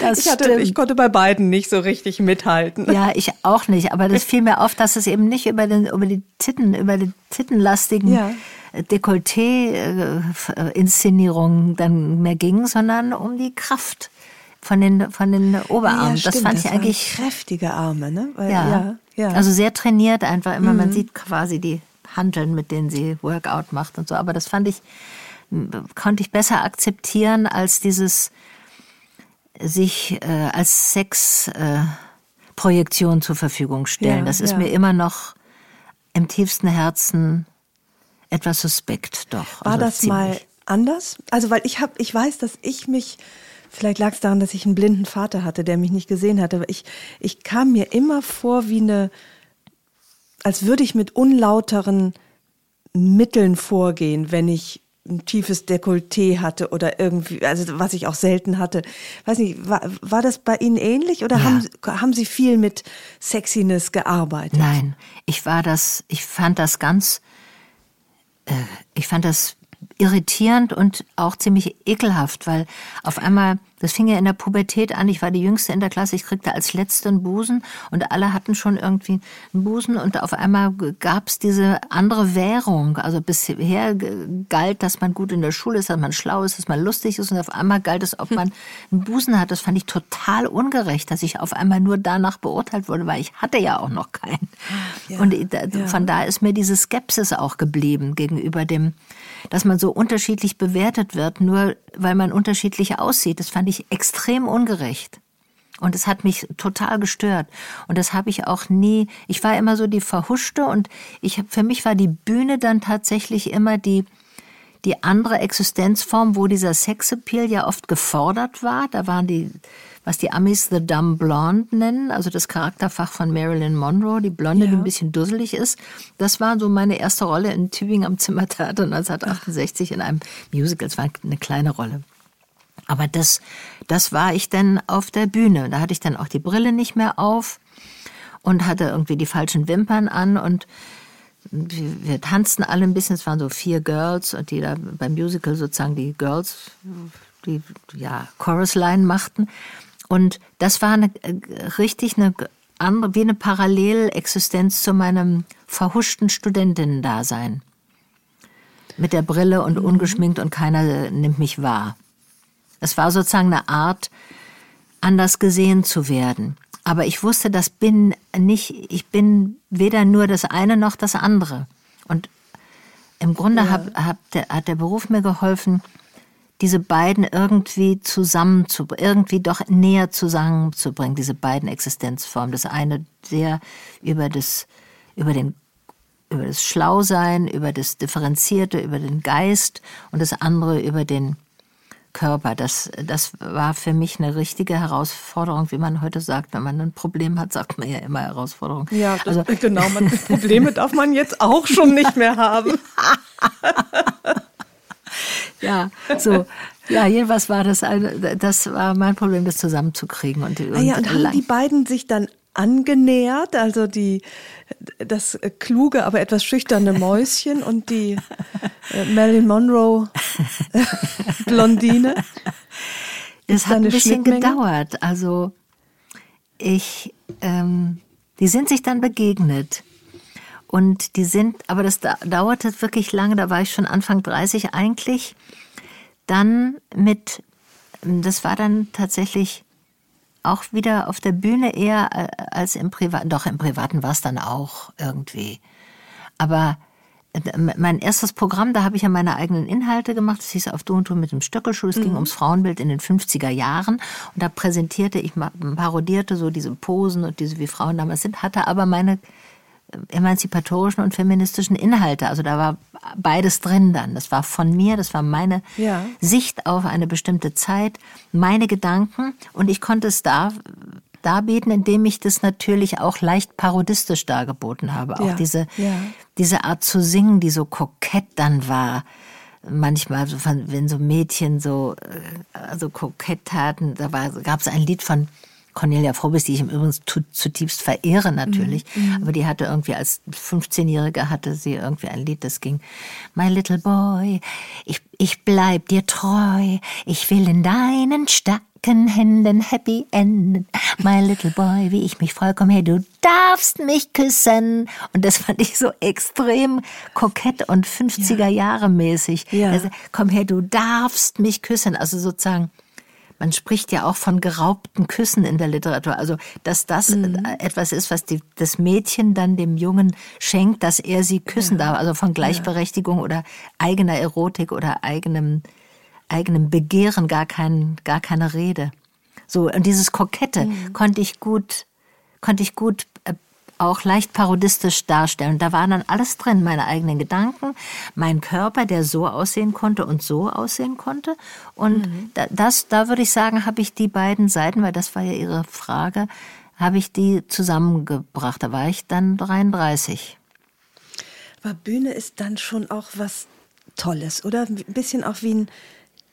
Das ich, hatte, ich konnte bei beiden nicht so richtig mithalten. Ja, ich auch nicht. Aber das *laughs* fiel mir auf, dass es eben nicht über, den, über die Titten, über die tittenlastigen ja. Dekolleté-Inszenierungen dann mehr ging, sondern um die Kraft von den, von den Oberarmen. Ja, das fand ich eigentlich. Kräftige Arme, ne? Weil, ja. ja. Ja, Also sehr trainiert einfach immer. Mhm. Man sieht quasi die Handeln, mit denen sie Workout macht und so. Aber das fand ich, konnte ich besser akzeptieren als dieses sich äh, als Sexprojektion äh, zur Verfügung stellen. Ja, das ist mir immer noch im tiefsten Herzen etwas suspekt, doch. War also das ziemlich. mal anders? Also, weil ich habe, ich weiß, dass ich mich, vielleicht lag es daran, dass ich einen blinden Vater hatte, der mich nicht gesehen hatte, aber ich, ich kam mir immer vor wie eine, als würde ich mit unlauteren Mitteln vorgehen, wenn ich ein tiefes Dekolleté hatte oder irgendwie, also was ich auch selten hatte. Weiß nicht, war, war das bei Ihnen ähnlich oder ja. haben, haben Sie viel mit Sexiness gearbeitet? Nein, ich war das, ich fand das ganz äh, ich fand das irritierend und auch ziemlich ekelhaft, weil auf einmal, das fing ja in der Pubertät an, ich war die Jüngste in der Klasse, ich kriegte als Letzte einen Busen und alle hatten schon irgendwie einen Busen und auf einmal gab's diese andere Währung. Also bisher galt, dass man gut in der Schule ist, dass man schlau ist, dass man lustig ist und auf einmal galt es, ob *laughs* man einen Busen hat. Das fand ich total ungerecht, dass ich auf einmal nur danach beurteilt wurde, weil ich hatte ja auch noch keinen. Ja, und von da ist mir diese Skepsis auch geblieben gegenüber dem dass man so unterschiedlich bewertet wird, nur weil man unterschiedlich aussieht. Das fand ich extrem ungerecht. Und es hat mich total gestört. Und das habe ich auch nie, ich war immer so die Verhuschte und ich, für mich war die Bühne dann tatsächlich immer die, die andere Existenzform, wo dieser Sexappeal ja oft gefordert war. Da waren die, was die Amis The Dumb Blonde nennen, also das Charakterfach von Marilyn Monroe, die Blonde, ja. die ein bisschen dusselig ist. Das war so meine erste Rolle in Tübingen am Zimmertheater 1968 in einem Musical. Es war eine kleine Rolle. Aber das, das war ich dann auf der Bühne. Da hatte ich dann auch die Brille nicht mehr auf und hatte irgendwie die falschen Wimpern an und wir, wir tanzten alle ein bisschen. Es waren so vier Girls und die da beim Musical sozusagen die Girls, die ja Chorusline machten. Und das war eine, äh, richtig eine andere, wie eine Parallelexistenz zu meinem verhuschten Studentinnen-Dasein. Mit der Brille und mhm. ungeschminkt und keiner nimmt mich wahr. Es war sozusagen eine Art, anders gesehen zu werden. Aber ich wusste, das bin nicht, ich bin weder nur das eine noch das andere. Und im Grunde ja. hab, hab der, hat der Beruf mir geholfen, diese beiden irgendwie zusammen irgendwie doch näher zusammenzubringen, diese beiden Existenzformen. Das eine sehr über das, über den, über das Schlausein, über das Differenzierte, über den Geist und das andere über den, Körper. Das, das war für mich eine richtige Herausforderung, wie man heute sagt. Wenn man ein Problem hat, sagt man ja immer Herausforderung. Ja, das, also, genau. Man, Probleme darf man jetzt auch schon nicht mehr haben. *laughs* ja, so. Ja, jedenfalls war das eine, das war mein Problem, das zusammenzukriegen. Und, ah ja, und haben die beiden sich dann angenähert, also die, das kluge, aber etwas schüchterne Mäuschen und die äh, Marilyn Monroe äh, Blondine. *laughs* Es hat ein bisschen gedauert. Also ich, ähm, die sind sich dann begegnet. Und die sind, aber das dauerte wirklich lange, da war ich schon Anfang 30 eigentlich. Dann mit, das war dann tatsächlich auch wieder auf der Bühne eher äh, als im Privaten. Doch, im Privaten war es dann auch irgendwie. Aber äh, mein erstes Programm, da habe ich ja meine eigenen Inhalte gemacht. Das hieß auf Du und Du mit dem Stöckelschuh. Es mhm. ging ums Frauenbild in den 50er Jahren. Und da präsentierte ich, parodierte so diese Posen und diese, wie Frauen damals sind, hatte aber meine emanzipatorischen und feministischen Inhalte. Also da war beides drin dann. Das war von mir, das war meine ja. Sicht auf eine bestimmte Zeit, meine Gedanken und ich konnte es da darbieten, indem ich das natürlich auch leicht parodistisch dargeboten habe. Auch ja. diese, ja. diese Art zu singen, die so kokett dann war. Manchmal, wenn so Mädchen so, äh, so kokett taten, da gab es ein Lied von Cornelia Frobis, die ich im Übrigen zutiefst verehre natürlich, mhm, mhm. aber die hatte irgendwie als 15-Jährige hatte sie irgendwie ein Lied, das ging My little boy, ich, ich bleib dir treu, ich will in deinen starken Händen happy enden. My little boy, wie ich mich freue, komm her, du darfst mich küssen. Und das fand ich so extrem kokett und 50er Jahre mäßig. Ja. Also, komm her, du darfst mich küssen. Also sozusagen man spricht ja auch von geraubten Küssen in der Literatur. Also, dass das mhm. etwas ist, was die, das Mädchen dann dem Jungen schenkt, dass er sie küssen ja. darf. Also von Gleichberechtigung ja. oder eigener Erotik oder eigenem, eigenem Begehren gar, kein, gar keine Rede. So, und dieses Kokette mhm. konnte ich gut, konnte ich gut äh, auch leicht parodistisch darstellen. Da war dann alles drin, meine eigenen Gedanken, mein Körper, der so aussehen konnte und so aussehen konnte. Und mhm. das, da würde ich sagen, habe ich die beiden Seiten, weil das war ja Ihre Frage, habe ich die zusammengebracht. Da war ich dann 33. Aber Bühne ist dann schon auch was Tolles, oder? Ein bisschen auch wie ein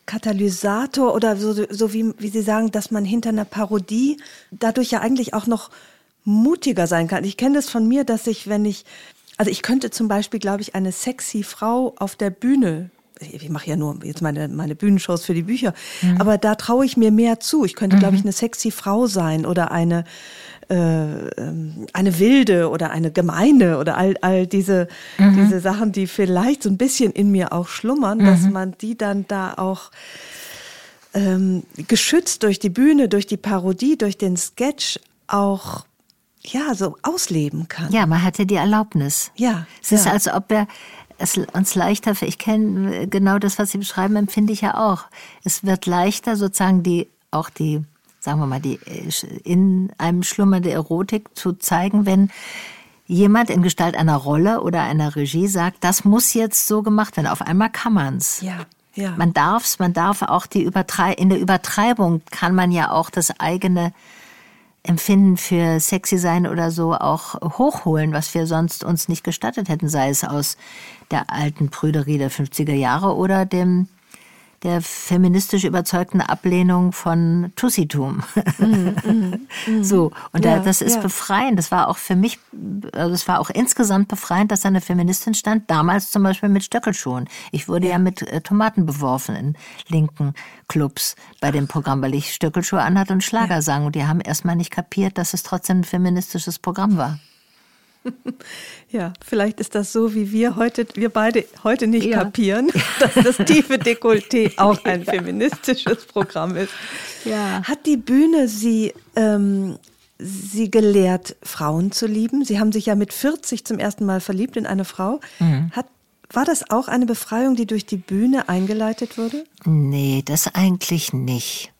Katalysator oder so, so wie, wie Sie sagen, dass man hinter einer Parodie dadurch ja eigentlich auch noch mutiger sein kann. Ich kenne das von mir, dass ich, wenn ich, also ich könnte zum Beispiel, glaube ich, eine sexy Frau auf der Bühne ich mache ja nur jetzt meine, meine Bühnenshows für die Bücher, mhm. aber da traue ich mir mehr zu. Ich könnte, mhm. glaube ich, eine sexy Frau sein oder eine, äh, ähm, eine wilde oder eine gemeine oder all, all diese, mhm. diese Sachen, die vielleicht so ein bisschen in mir auch schlummern, dass mhm. man die dann da auch ähm, geschützt durch die Bühne, durch die Parodie, durch den Sketch auch ja, so ausleben kann. Ja, man hatte die Erlaubnis. Ja. Es ist, als ob er es uns leichter, ich kenne genau das, was Sie beschreiben, empfinde ich ja auch. Es wird leichter, sozusagen die, auch die, sagen wir mal, die in einem schlummernde Erotik zu zeigen, wenn jemand in Gestalt einer Rolle oder einer Regie sagt, das muss jetzt so gemacht werden. Auf einmal kann man's. Ja. Ja. Man darf's, man darf auch die Übertrei in der Übertreibung kann man ja auch das eigene Empfinden für sexy sein oder so auch hochholen, was wir sonst uns nicht gestattet hätten, sei es aus der alten Prüderie der 50er Jahre oder dem der feministisch überzeugten Ablehnung von Tussitum. Mm, mm, mm. so und ja, das ist ja. befreiend. Das war auch für mich, also es war auch insgesamt befreiend, dass da eine Feministin stand. Damals zum Beispiel mit Stöckelschuhen. Ich wurde ja, ja mit äh, Tomaten beworfen in linken Clubs bei dem Programm, weil ich Stöckelschuhe anhatte und Schlager sang. Und die haben erstmal nicht kapiert, dass es trotzdem ein feministisches Programm war. *laughs* Ja, vielleicht ist das so, wie wir heute, wir beide heute nicht ja. kapieren, *laughs* dass das tiefe Dekolleté auch ein feministisches Programm ist. Ja. Hat die Bühne Sie, ähm, Sie gelehrt, Frauen zu lieben? Sie haben sich ja mit 40 zum ersten Mal verliebt in eine Frau. Mhm. Hat, war das auch eine Befreiung, die durch die Bühne eingeleitet wurde? Nee, das eigentlich nicht.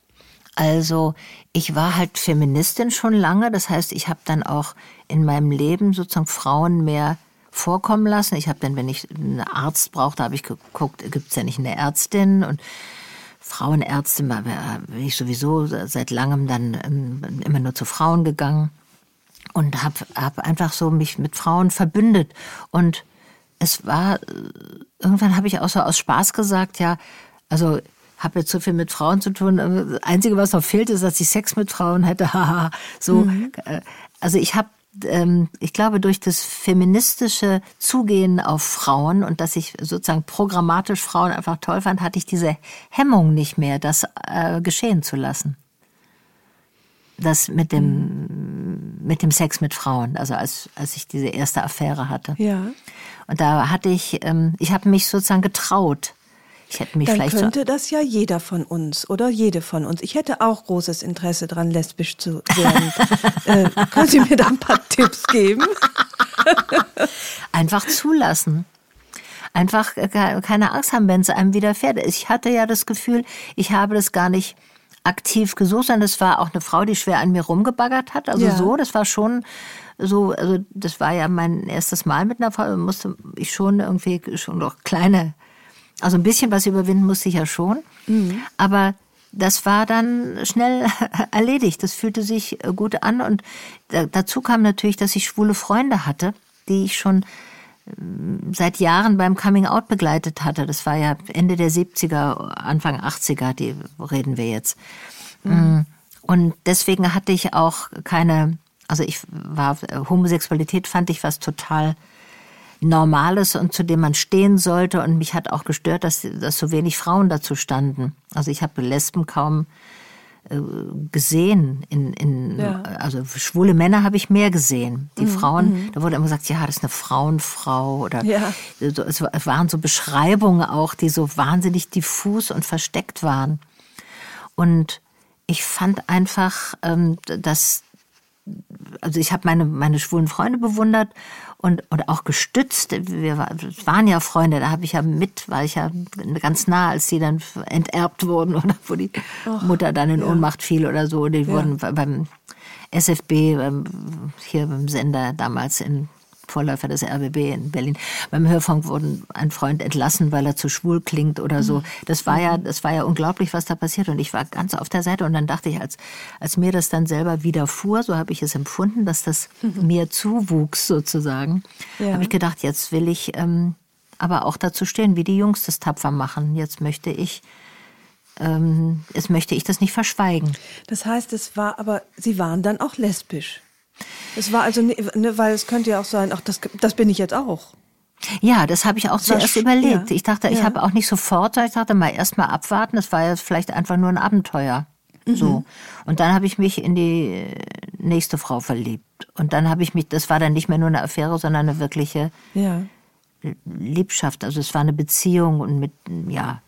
Also ich war halt Feministin schon lange, das heißt, ich habe dann auch in meinem Leben sozusagen Frauen mehr vorkommen lassen. Ich habe dann, wenn ich einen Arzt brauchte, habe ich geguckt, gibt es ja nicht eine Ärztin und Frauenärztin bin ich sowieso seit langem dann ähm, immer nur zu Frauen gegangen und habe hab einfach so mich mit Frauen verbündet und es war irgendwann habe ich auch so aus Spaß gesagt, ja, also habe jetzt so viel mit Frauen zu tun. Das Einzige, was noch fehlt, ist, dass ich Sex mit Frauen hätte. *laughs* So. Mhm. Äh, also ich habe ähm, ich glaube, durch das feministische Zugehen auf Frauen und dass ich sozusagen programmatisch Frauen einfach toll fand, hatte ich diese Hemmung nicht mehr, das äh, geschehen zu lassen. Das mit dem, mit dem Sex mit Frauen, also als, als ich diese erste Affäre hatte. Ja. Und da hatte ich, ähm, ich habe mich sozusagen getraut, ich hätte mich Dann vielleicht könnte so das ja jeder von uns oder jede von uns. Ich hätte auch großes Interesse daran, lesbisch zu werden. *laughs* äh, können Sie mir da ein paar Tipps geben? *laughs* Einfach zulassen. Einfach äh, keine Angst haben, wenn es einem widerfährt. Ich hatte ja das Gefühl, ich habe das gar nicht aktiv gesucht, sondern es war auch eine Frau, die schwer an mir rumgebaggert hat. Also ja. so, das war schon so, also das war ja mein erstes Mal mit einer Frau, musste ich schon irgendwie schon noch kleine also ein bisschen was überwinden musste ich ja schon. Mhm. Aber das war dann schnell *laughs* erledigt. Das fühlte sich äh, gut an. Und dazu kam natürlich, dass ich schwule Freunde hatte, die ich schon ähm, seit Jahren beim Coming Out begleitet hatte. Das war ja Ende der 70er, Anfang 80er, die reden wir jetzt. Mhm. Mm. Und deswegen hatte ich auch keine, also ich war, Homosexualität fand ich was total Normales und zu dem man stehen sollte. Und mich hat auch gestört, dass, dass so wenig Frauen dazu standen. Also ich habe Lesben kaum äh, gesehen. In, in, ja. Also schwule Männer habe ich mehr gesehen. Die mhm. Frauen, mhm. da wurde immer gesagt, ja, das ist eine Frauenfrau. Oder ja. es waren so Beschreibungen auch, die so wahnsinnig diffus und versteckt waren. Und ich fand einfach, ähm, dass also ich habe meine, meine schwulen Freunde bewundert und, und auch gestützt. Wir waren ja Freunde, da habe ich ja mit, war ich ja ganz nah, als die dann enterbt wurden *laughs* oder wo die Och, Mutter dann in ja. Ohnmacht fiel oder so. Die ja. wurden beim SFB, hier beim Sender damals in Vorläufer des RBB in Berlin. Beim Hörfunk wurde ein Freund entlassen, weil er zu schwul klingt oder so. Mhm. Das war ja, das war ja unglaublich, was da passiert. Und ich war ganz auf der Seite und dann dachte ich, als, als mir das dann selber widerfuhr, so habe ich es empfunden, dass das mhm. mir zuwuchs sozusagen, ja. habe ich gedacht, jetzt will ich ähm, aber auch dazu stehen, wie die Jungs das tapfer machen. Jetzt möchte ich ähm, jetzt möchte ich das nicht verschweigen. Das heißt, es war aber, Sie waren dann auch lesbisch. Es war also, ne, weil es könnte ja auch sein, ach, das, das bin ich jetzt auch. Ja, das habe ich auch zuerst überlegt. Ja. Ich dachte, ich ja. habe auch nicht sofort, ich dachte mal erst mal abwarten, das war ja vielleicht einfach nur ein Abenteuer. Mhm. So. Und dann habe ich mich in die nächste Frau verliebt. Und dann habe ich mich, das war dann nicht mehr nur eine Affäre, sondern eine wirkliche ja. Liebschaft. Also es war eine Beziehung und mit, ja,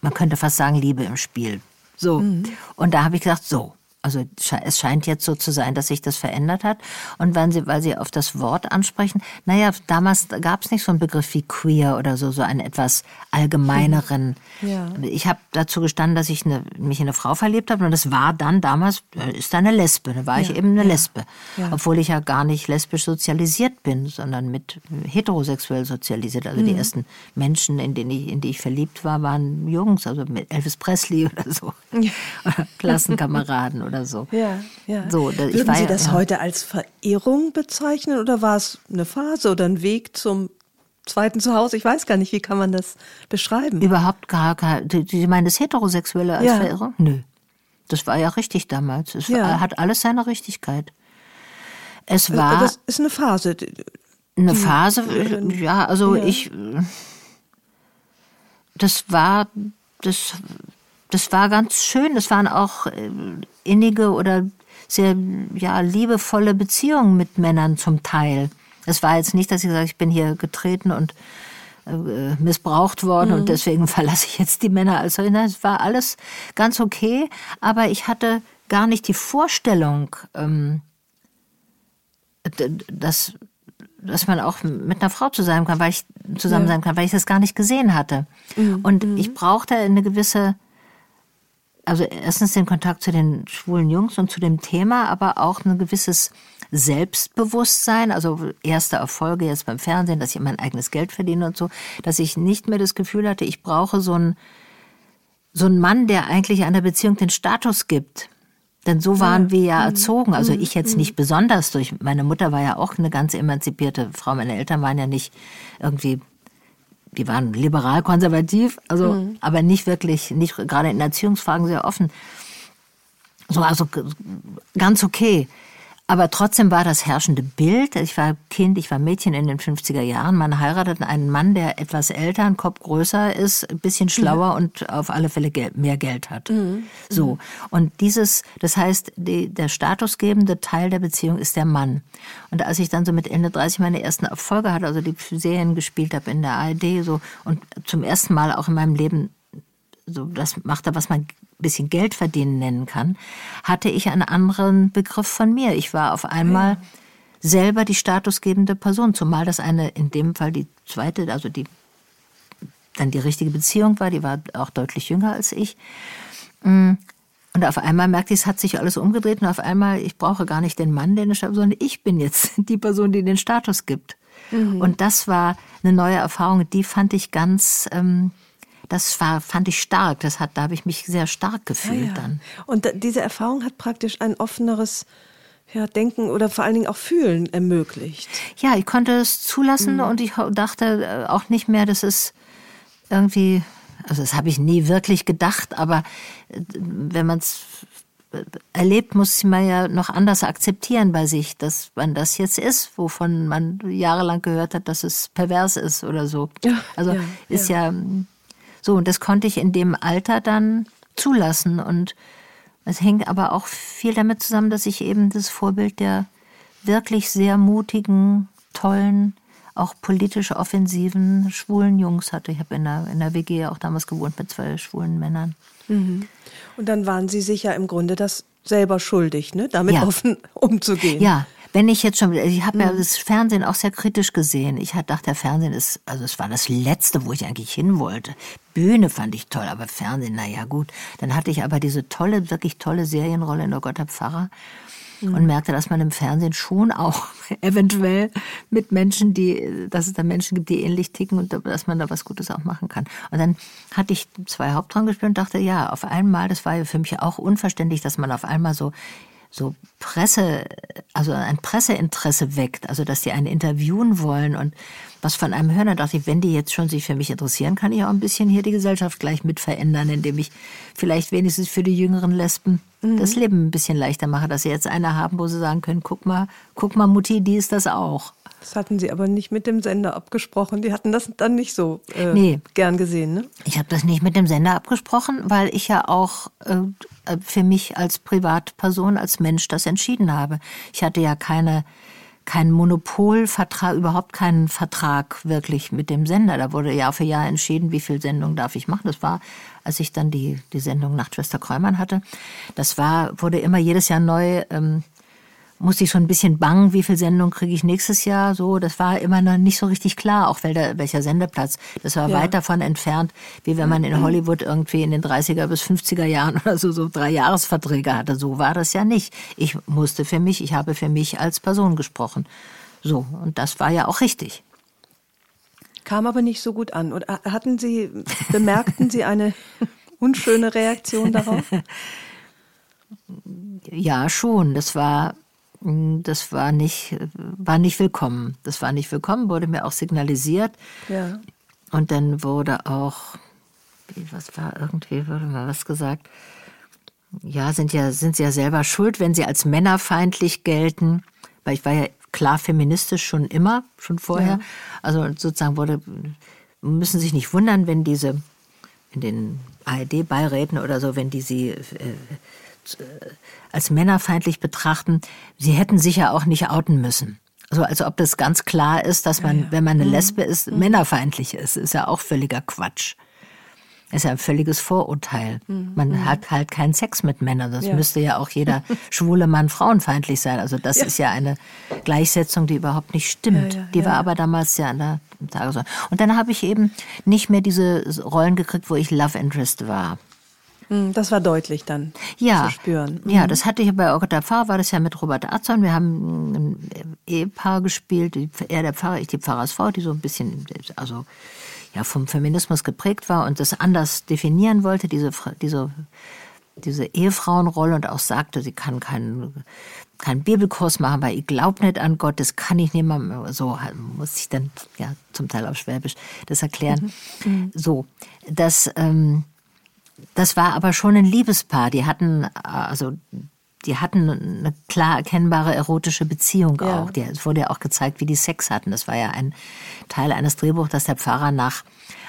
man könnte fast sagen, Liebe im Spiel. So. Mhm. Und da habe ich gesagt, so, Also es scheint jetzt so zu sein, dass sich das verändert hat. Und wenn Sie, weil Sie auf das Wort ansprechen, naja, damals gab es nicht so einen Begriff wie queer oder so, so einen etwas allgemeineren. *laughs* Ja. Ich habe dazu gestanden, dass ich eine, mich in eine Frau verliebt habe und das war dann damals, äh, ist eine Lesbe, da war ja. ich eben eine ja. Lesbe. Obwohl ich ja gar nicht lesbisch sozialisiert bin, sondern mit heterosexuell sozialisiert. Also mhm. die ersten Menschen, in, denen ich, in die ich verliebt war, waren Jungs, also mit Elvis Presley *laughs* oder so. Klassenkameraden oder so. Ja, ja. So, Würden war, Sie das ja. heute als Verehrung bezeichnen oder war es eine Phase oder ein Weg zum zweiten Zuhause? Ich weiß gar nicht, wie kann man das beschreiben? Überhaupt gar kein. Sie meinen das Heterosexuelle als ja. Verehrung? Nö. Das war ja richtig damals. Es ja. hat alles seine Richtigkeit. Es äh, war. Das ist eine Phase. Eine Phase, ja, also ja. ich. Das war. Das das war ganz schön. Das waren auch äh, innige oder sehr ja, liebevolle Beziehungen mit Männern zum Teil. Es war jetzt nicht, dass ich gesagt ich bin hier getreten und äh, missbraucht worden mhm. und deswegen *laughs* verlasse ich jetzt die Männer. Also es war alles ganz okay, aber ich hatte gar nicht die Vorstellung, ähm, dass dass man auch mit einer Frau zusammen kann, weil ich zusammen ja. sein kann, weil ich das gar nicht gesehen hatte. Mhm. Und ich mhm. brauchte eine gewisse also erstens den Kontakt zu den schwulen Jungs und zu dem Thema, aber auch ein gewisses Selbstbewusstsein, also erste Erfolge jetzt beim Fernsehen, dass ich mein eigenes Geld verdiene und so, dass ich nicht mehr das Gefühl hatte, ich brauche so einen, so einen Mann, der eigentlich einer Beziehung den Status gibt. Denn so waren wir ja mhm. erzogen. Also mhm. ich jetzt nicht mhm. besonders durch. Meine Mutter war ja auch eine ganz emanzipierte Frau. Meine Eltern waren ja nicht irgendwie die waren liberal-konservativ, also mhm. aber nicht wirklich, nicht gerade in Erziehungsfragen sehr offen. So, also ganz okay. Aber trotzdem war das herrschende Bild, ich war Kind, ich war Mädchen in den 50er Jahren, man heiratet einen Mann, der etwas älter, ein Kopf größer ist, ein bisschen schlauer ja. und auf alle Fälle mehr Geld hat. Mhm. So. Und dieses, das heißt, die, der statusgebende Teil der Beziehung ist der Mann. Und als ich dann so mit Ende 30 meine ersten Erfolge hatte, also die Serien gespielt habe in der ARD, so, und zum ersten Mal auch in meinem Leben so das machte, was man bisschen Geld verdienen nennen kann, hatte ich einen anderen Begriff von mir. Ich war auf einmal ja. selber die statusgebende Person, zumal das eine, in dem Fall die zweite, also die dann die richtige Beziehung war, die war auch deutlich jünger als ich. Mm. Und auf einmal merkte ich, es hat sich alles umgedreht und auf einmal, ich brauche gar nicht den Mann, den ich habe, sondern ich bin jetzt *laughs* die Person, die den Status gibt. Mhm. Und das war eine neue Erfahrung, die fand ich ganz ähm, das war, fand ich stark. Das hat, da habe ich mich sehr stark gefühlt ja, ja. dann. Und diese Erfahrung hat praktisch ein offeneres ja, Denken oder vor allen Dingen auch Fühlen ermöglicht. Ja, ich konnte es zulassen mhm. und ich dachte äh, auch nicht mehr, dass es irgendwie, also das habe ich nie wirklich gedacht, aber äh, wenn man es äh, erlebt, muss man ja noch anders akzeptieren bei sich, dass man das jetzt ist, wovon man jahrelang gehört hat, dass es pervers ist oder so. Ja, also ja, ist ja, ja so, und das konnte ich in dem Alter dann zulassen. Und es hängt aber auch viel damit zusammen, dass ich eben das Vorbild der wirklich sehr mutigen, tollen, auch politisch offensiven schwulen Jungs hatte. Ich habe in der, in der WG auch damals gewohnt mit zwei schwulen Männern. Mhm. Und dann waren Sie sich ja im Grunde das selber schuldig, ne? damit ja. offen *laughs* umzugehen. Ja, wenn ich jetzt schon, ich habe ja mhm. das Fernsehen auch sehr kritisch gesehen. Ich dachte, der Fernsehen ist, also es war das Letzte, wo ich eigentlich hin wollte. Bühne fand ich toll, aber Fernsehen, na ja gut. Dann hatte ich aber diese tolle, wirklich tolle Serienrolle in der Gotter Pfarrer mhm. und merkte, dass man im Fernsehen schon auch *laughs* eventuell mit Menschen, die, dass es da Menschen gibt, die ähnlich ticken und dass man da was Gutes auch machen kann. Und dann hatte ich zwei Hauptrollen gespielt und dachte, ja, auf einmal, das war für mich auch unverständlich, dass man auf einmal so so Presse, also ein Presseinteresse weckt, also dass die einen interviewen wollen und was von einem hören, dann dachte ich, wenn die jetzt schon sich für mich interessieren, kann ich auch ein bisschen hier die Gesellschaft gleich mit verändern, indem ich vielleicht wenigstens für die jüngeren Lesben mhm. das Leben ein bisschen leichter mache, dass sie jetzt eine haben, wo sie sagen können, guck mal, guck mal, Mutti, die ist das auch. Das hatten Sie aber nicht mit dem Sender abgesprochen. Die hatten das dann nicht so äh, nee. gern gesehen, ne? Ich habe das nicht mit dem Sender abgesprochen, weil ich ja auch äh, für mich als Privatperson, als Mensch das entschieden habe. Ich hatte ja keine kein Monopolvertrag, überhaupt keinen Vertrag wirklich mit dem Sender. Da wurde Jahr für Jahr entschieden, wie viel Sendung darf ich machen. Das war als ich dann die, die Sendung Nachtschwester Kräumann hatte. Das war, wurde immer jedes Jahr neu ähm, musste ich schon ein bisschen bangen, wie viel Sendung kriege ich nächstes Jahr. So, das war immer noch nicht so richtig klar, auch welcher, welcher Sendeplatz. Das war ja. weit davon entfernt, wie wenn man in Hollywood irgendwie in den 30er bis 50er Jahren *laughs* oder so, so drei Jahresverträge hatte. So war das ja nicht. Ich musste für mich, ich habe für mich als Person gesprochen. So, und das war ja auch richtig. Kam aber nicht so gut an. Und hatten Sie, bemerkten Sie eine unschöne Reaktion darauf? *laughs* Ja, schon. Das war das war nicht, war nicht willkommen. Das war nicht willkommen, wurde mir auch signalisiert. Ja. Und dann wurde auch, was war irgendwie, wurde mal was gesagt. Ja, sind ja, sind sie ja selber schuld, wenn sie als männerfeindlich gelten. Weil ich war ja klar feministisch schon immer, schon vorher. Ja. Also sozusagen wurde, müssen sich nicht wundern, wenn diese in den ARD-Beiräten oder so, wenn die sie äh, als männerfeindlich betrachten, sie hätten sich ja auch nicht outen müssen. So, als ob das ganz klar ist, dass man, ja, ja. wenn man eine mhm. Lesbe ist, mhm. männerfeindlich ist. Ist ja auch völliger Quatsch. Ist ja ein völliges Vorurteil. Mhm. Man mhm. hat halt keinen Sex mit Männern. Das ja. müsste ja auch jeder *laughs* schwule Mann frauenfeindlich sein. Also das ist ja eine Gleichsetzung, die überhaupt nicht stimmt. die war aber damals ja an der Tagesordnung. Und dann habe ich eben nicht mehr diese Rollen gekriegt, wo ich Love Interest war. Hm, das war deutlich dann ja, zu spüren. Mhm. Ja, das hatte ich bei Orgota Pfarrer, war das ja mit Robert Arzon. Wir haben ein Ehepaar gespielt, er der Pfarrer, ich die Pfarrersfrau, die so ein bisschen, also ja, vom Feminismus geprägt war und das anders definieren wollte, diese, diese, diese Ehefrauenrolle und auch sagte, sie kann keinen keinen Bibelkurs machen, weil ich glaube nicht an Gott, das kann ich nicht mehr, so muss ich dann ja zum Teil auf Schwäbisch das erklären. Mhm. Mhm. So, das ähm, das war aber schon ein Liebespaar. Die hatten, also, die hatten eine klar erkennbare erotische Beziehung ja. auch. Die, es wurde ja auch gezeigt, wie die Sex hatten. Das war ja ein Teil eines Drehbuchs, dass der Pfarrer nach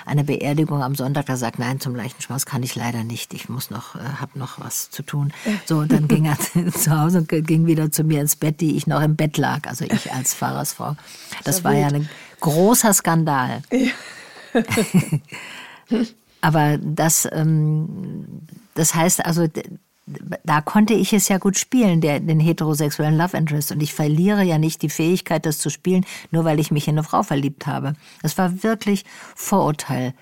einer Beerdigung am Sonntag da sagt, nein, zum Leichenschmaus kann ich leider nicht. Ich muss noch, äh, hab noch was zu tun. So, und dann *laughs* ging er *laughs* zu Hause und ging wieder zu mir ins Bett, die ich noch im Bett lag. Also ich als *laughs* Pfarrersfrau. Das, das war ja ein großer Skandal. Ja. Aber das, ähm, das heißt also, da konnte ich es ja gut spielen, der, den heterosexuellen Love Interest. Und ich verliere ja nicht die Fähigkeit, das zu spielen, nur weil ich mich in eine Frau verliebt habe. Das war wirklich Vorurteil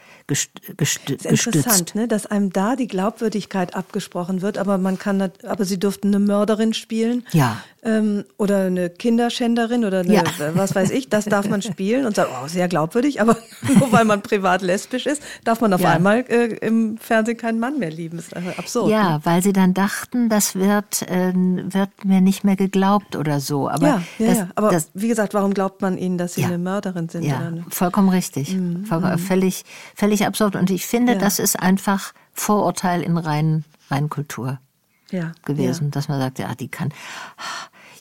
gestützt. Interessant, ne? dass einem da die Glaubwürdigkeit abgesprochen wird, aber man kann, aber sie durften eine Mörderin spielen. Ja. Ähm, oder eine Kinderschänderin oder eine, ja. was weiß ich, das darf man spielen und sagt, oh, sehr glaubwürdig, aber *laughs* nur weil man privat lesbisch ist, darf man auf ja. einmal äh, im Fernsehen keinen Mann mehr lieben. Das ist absurd. Ja, ne? weil sie dann dachten, das wird, äh, wird mir nicht mehr geglaubt oder so. Aber ja, ja, das, ja. aber das, wie gesagt, warum glaubt man ihnen, dass sie eine Mörderin sind? Ja, vollkommen richtig. Mhm. Voll, mhm. völlig, völlig völlig absurd. Und ich finde, ja. das ist einfach Vorurteil in rein, rein Kultur ja. gewesen, ja. dass man sagt, ja, die kann,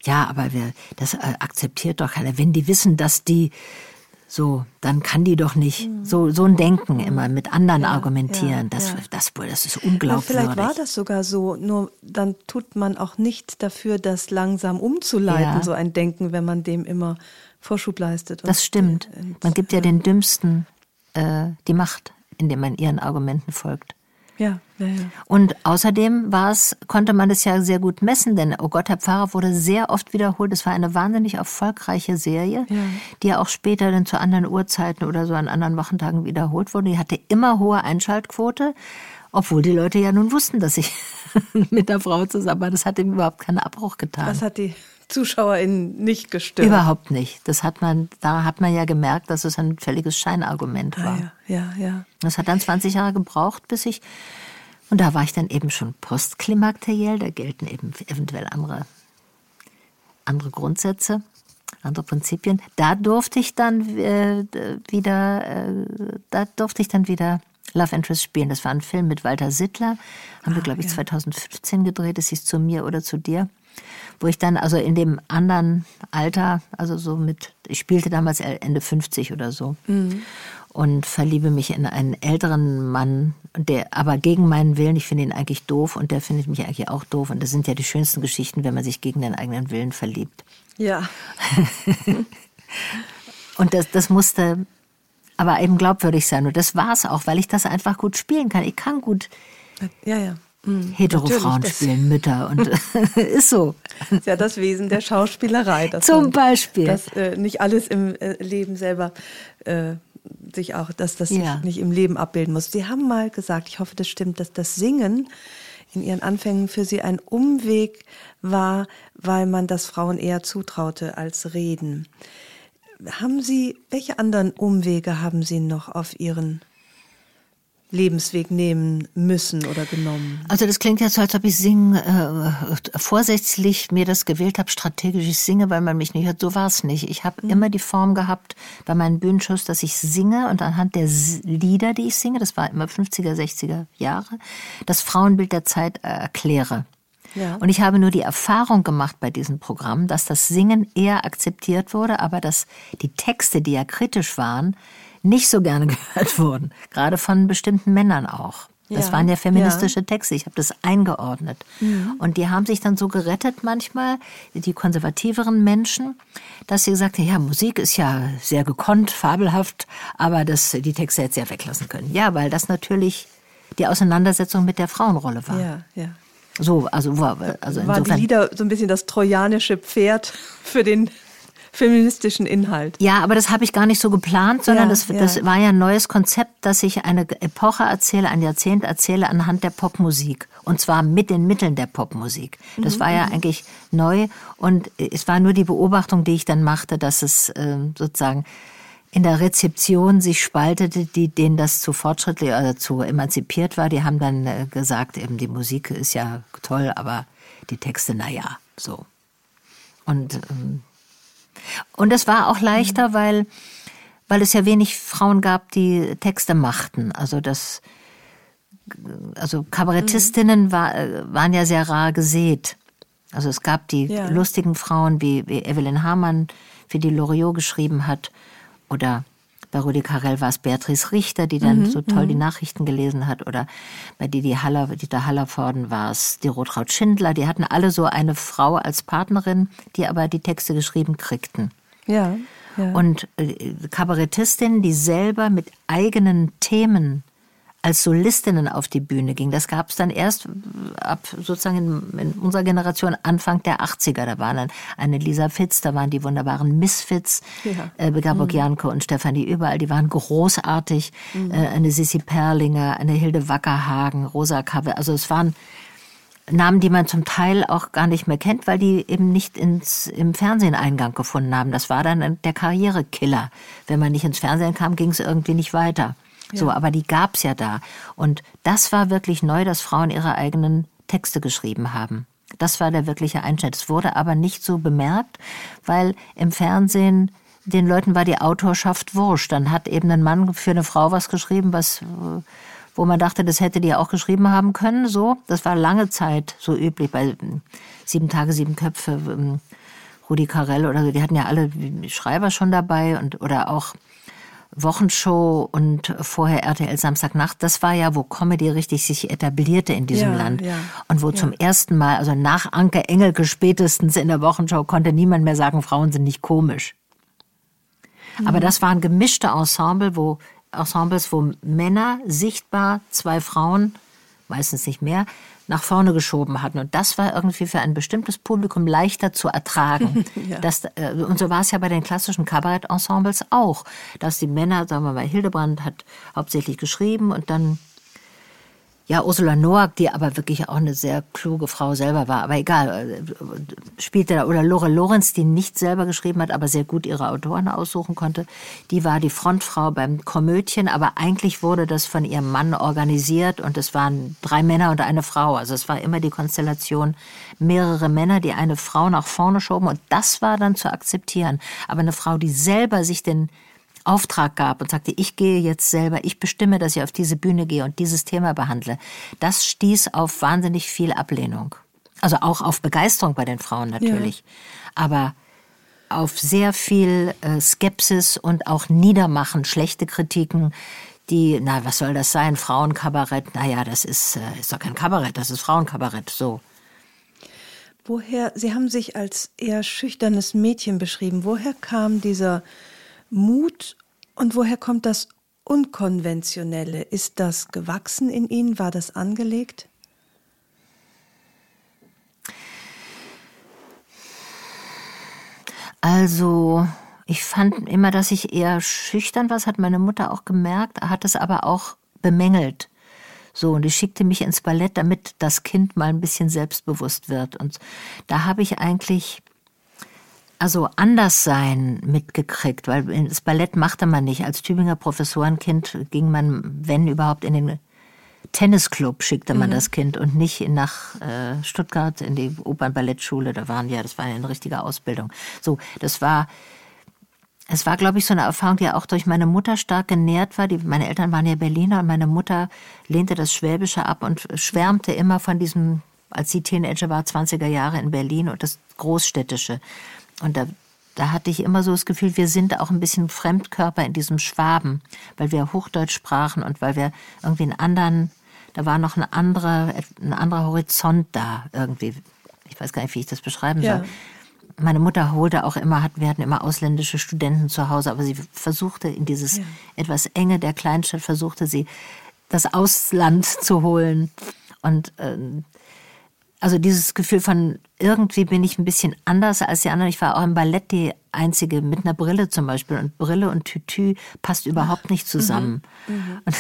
ja, aber wer, das äh, akzeptiert doch keiner. Wenn die wissen, dass die so, dann kann die doch nicht mhm. so so ein Denken immer mit anderen ja, argumentieren. das, das, das ist unglaublich. Vielleicht war das sogar so. Nur dann tut man auch nicht dafür, das langsam umzuleiten, so ein Denken, wenn man dem immer Vorschub leistet. das stimmt. Man gibt ja den Dümmsten äh, die Macht, indem man ihren Argumenten folgt. Ja, ja, ja. Und außerdem war es, konnte man das ja sehr gut messen, denn Oh Gott, Herr Pfarrer wurde sehr oft wiederholt. Es war eine wahnsinnig erfolgreiche Serie, ja. die ja auch später dann zu anderen Uhrzeiten oder so an anderen Wochentagen wiederholt wurde. Die hatte immer hohe Einschaltquote, obwohl die Leute ja nun wussten, dass ich *laughs* mit der Frau zusammen war. Das hat ihm überhaupt keinen Abbruch getan. Was hat die ZuschauerInnen nicht gestört. Überhaupt nicht. Das hat man, da hat man ja gemerkt, dass es ein völliges Scheinargument war. Ah, ja, ja, ja. Das hat dann 20 Jahre gebraucht, bis ich, und da war ich dann eben schon postklimakteriell, da gelten eben eventuell andere, andere Grundsätze, andere Prinzipien. Da durfte ich dann äh, wieder, äh, da durfte ich dann wieder Love Interest spielen. Das war ein Film mit Walter Sittler, haben ah, wir, glaube ich, ja. 2015 gedreht. Es hieß zu mir oder zu dir wo ich dann also in dem anderen Alter, also so mit, ich spielte damals Ende 50 oder so. Mhm. Und verliebe mich in einen älteren Mann, der aber gegen meinen Willen, ich finde ihn eigentlich doof und der findet mich eigentlich auch doof. Und das sind ja die schönsten Geschichten, wenn man sich gegen den eigenen Willen verliebt. Ja. *laughs* und das, das musste aber eben glaubwürdig sein. Und das war es auch, weil ich das einfach gut spielen kann. Ich kann gut ja, ja. Mhm. Hetero-Frauen spielen Mütter und *laughs* ist so. Das ist ja das Wesen der Schauspielerei. Zum man, Beispiel. Dass äh, nicht alles im äh, Leben selber äh, sich auch, dass das ja. sich nicht im Leben abbilden muss. Sie haben mal gesagt, ich hoffe, das stimmt, dass das Singen in ihren Anfängen für sie ein Umweg war, weil man das Frauen eher zutraute als reden. Haben Sie, welche anderen Umwege haben Sie noch auf Ihren Lebensweg nehmen müssen oder genommen? Also das klingt jetzt so, als ob ich singen, äh, vorsätzlich mir das gewählt habe, strategisch ich singe, weil man mich nicht hört. So war es nicht. Ich habe mhm. immer die Form gehabt bei meinen Bühnenshows, dass ich singe und anhand der Lieder, die ich singe, das war immer 50er, 60er Jahre, das Frauenbild der Zeit äh, erkläre. Ja. Und ich habe nur die Erfahrung gemacht bei diesem Programm, dass das Singen eher akzeptiert wurde, aber dass die Texte, die ja kritisch waren, nicht so gerne *laughs* gehört wurden. Gerade von bestimmten Männern auch. Das ja, waren ja feministische ja. Texte. Ich habe das eingeordnet. Mhm. Und die haben sich dann so gerettet manchmal, die konservativeren Menschen, dass sie gesagt haben, ja, Musik ist ja sehr gekonnt, fabelhaft, aber das, die Texte hätte sie ja weglassen können. Ja, weil das natürlich die Auseinandersetzung mit der Frauenrolle war. Ja, ja. So, also, also Waren die Lieder so ein bisschen das trojanische Pferd für den feministischen Inhalt. Ja, aber das habe ich gar nicht so geplant, sondern ja, das, ja. das war ja ein neues Konzept, dass ich eine Epoche erzähle, ein Jahrzehnt erzähle anhand der Popmusik. Und zwar mit den Mitteln der Popmusik. Das mhm. war ja mhm. eigentlich neu und es war nur die Beobachtung, die ich dann machte, dass es äh, sozusagen in der Rezeption sich spaltete, die, denen das zu fortschrittlich oder zu emanzipiert war. Die haben dann äh, gesagt, eben die Musik ist ja toll, aber die Texte, na ja, so. Und, ähm, und es war auch leichter, mhm. weil, weil es ja wenig Frauen gab, die Texte machten. Also das, also Kabarettistinnen mhm. war, äh, waren ja sehr rar gesät. Also es gab die ja. lustigen Frauen wie, wie Evelyn Hamann, für die Loriot geschrieben hat, oder bei Rudi Carell war es Beatrice Richter, die dann mhm, so toll die mhm. Nachrichten gelesen hat. Oder bei Didi Haller, Dieter Hallervorden war es die Rotraud Schindler. Die hatten alle so eine Frau als Partnerin, die aber die Texte geschrieben kriegten. Ja. ja. Und äh, Kabarettistinnen, die selber mit eigenen Themen als Solistinnen auf die Bühne ging. Das gab es dann erst ab sozusagen in, in, unserer Generation Anfang der 80er. Da waren dann eine Lisa Fitz, da waren die wunderbaren Misfits, ja. äh, Gabor mhm. Janko und Stefanie Überall, die waren großartig. Mhm. Äh, eine Sissi Perlinger, eine Hilde Wackerhagen, Rosa Kappe. Also es waren Namen, die man zum Teil auch gar nicht mehr kennt, weil die eben nicht ins, im Fernsehen Eingang gefunden haben. Das war dann der Karrierekiller. Wenn man nicht ins Fernsehen kam, ging es irgendwie nicht weiter. So, aber die gab's ja da. Und das war wirklich neu, dass Frauen ihre eigenen Texte geschrieben haben. Das war der wirkliche Einschnitt. Es wurde aber nicht so bemerkt, weil im Fernsehen den Leuten war die Autorschaft wurscht. Dann hat eben ein Mann für eine Frau was geschrieben, was, wo man dachte, das hätte die auch geschrieben haben können. So, das war lange Zeit so üblich bei Sieben Tage, Sieben Köpfe, ähm, Rudi Carell oder so. Die hatten ja alle Schreiber schon dabei und oder auch Wochenshow und vorher RTL Samstagnacht, das war ja, wo Comedy richtig sich etablierte in diesem ja, Land. Ja, und wo ja. zum ersten Mal, also nach Anke Engelke spätestens in der Wochenshow, konnte niemand mehr sagen, Frauen sind nicht komisch. Mhm. Aber das waren gemischte Ensemble, wo, Ensembles, wo Männer sichtbar, zwei Frauen, meistens nicht mehr, nach vorne geschoben hatten. Und das war irgendwie für ein bestimmtes Publikum leichter zu ertragen. *laughs* ja. das, äh, und so war es ja bei den klassischen Kabarett-Ensembles auch, dass die Männer, sagen wir mal, Hildebrand hat hauptsächlich geschrieben und dann ja, Ursula Noack, die aber wirklich auch eine sehr kluge Frau selber war, aber egal, äh, spielte da, oder Lore Lorenz, die nicht selber geschrieben hat, aber sehr gut ihre Autoren aussuchen konnte, die war die Frontfrau beim Komödien, aber eigentlich wurde das von ihrem Mann organisiert. Und es waren drei Männer und eine Frau, also es war immer die Konstellation mehrere Männer, die eine Frau nach vorne schoben. Und das war dann zu akzeptieren, aber eine Frau, die selber sich den Auftrag gab und sagte, ich gehe jetzt selber, ich bestimme, dass ich auf diese Bühne gehe und dieses Thema behandle, das stieß auf wahnsinnig viel Ablehnung. Also auch auf Begeisterung bei den Frauen natürlich. Ja. Aber auf sehr viel äh, Skepsis und auch Niedermachen, schlechte Kritiken, die, na, was soll das sein? Frauenkabarett, naja, das ist, äh, ist doch kein Kabarett, das ist Frauenkabarett, so. Woher, Sie haben sich als eher schüchternes Mädchen beschrieben, woher kam dieser Mut Und woher kommt das Unkonventionelle? Ist das gewachsen in Ihnen? War das angelegt? Also, ich fand immer, dass ich eher schüchtern war. Das hat meine Mutter auch gemerkt, hat es aber auch bemängelt. So, und ich schickte mich ins Ballett, damit das Kind mal ein bisschen selbstbewusst wird. Und da habe ich eigentlich also Anderssein mitgekriegt, weil das Ballett machte man nicht. Als Tübinger Professorenkind ging man, wenn überhaupt, in den Tennisclub schickte man mhm. das Kind und nicht nach äh, Stuttgart in die Opernballettschule. Da waren ja, das war eine richtige Ausbildung. So, das war, es war, glaube ich, so eine Erfahrung, die auch durch meine Mutter stark genährt war. Die, meine Eltern waren ja Berliner und meine Mutter lehnte das Schwäbische ab und schwärmte immer von diesem, als sie Teenager war, 20er Jahre in Berlin und das Großstädtische. Und da, da hatte ich immer so das Gefühl, wir sind auch ein bisschen Fremdkörper in diesem Schwaben, weil wir Hochdeutsch sprachen und weil wir irgendwie einen anderen, da war noch ein anderer, ein anderer Horizont da irgendwie. Ich weiß gar nicht, wie ich das beschreiben soll. Ja. Meine Mutter holte auch immer, wir hatten immer ausländische Studenten zu Hause, aber sie versuchte in dieses ja. etwas enge der Kleinstadt, versuchte sie das Ausland zu holen. Und äh, also dieses Gefühl von irgendwie bin ich ein bisschen anders als die anderen. Ich war auch im Ballett die einzige mit einer Brille zum Beispiel und Brille und Tütü passt überhaupt nicht zusammen. Mhm. Mhm. *laughs* Und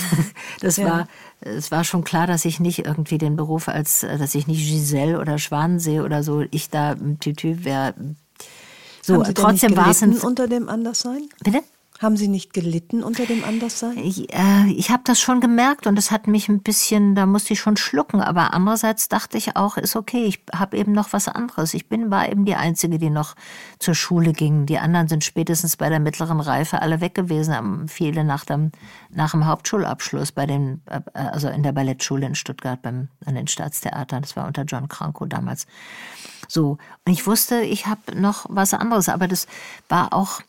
das ja. war, es war schon klar, dass ich nicht irgendwie den Beruf als, dass ich nicht Giselle oder Schwanensee oder so, ich da Tütü wäre. So, trotzdem war es unter dem Anderssein. Bitte? Haben Sie nicht gelitten unter dem Anderssein? Ich, äh, ich habe das schon gemerkt und es hat mich ein bisschen, da musste ich schon schlucken. Aber andererseits dachte ich auch, ist okay, ich habe eben noch was anderes. Ich bin war eben die Einzige, die noch zur Schule ging. Die anderen sind spätestens bei der mittleren Reife alle weg gewesen, viele nach dem, nach dem Hauptschulabschluss bei den, äh, also in der Ballettschule in Stuttgart beim, an den Staatstheatern. Das war unter John Kranko damals. So. Und ich wusste, ich habe noch was anderes, aber das war auch,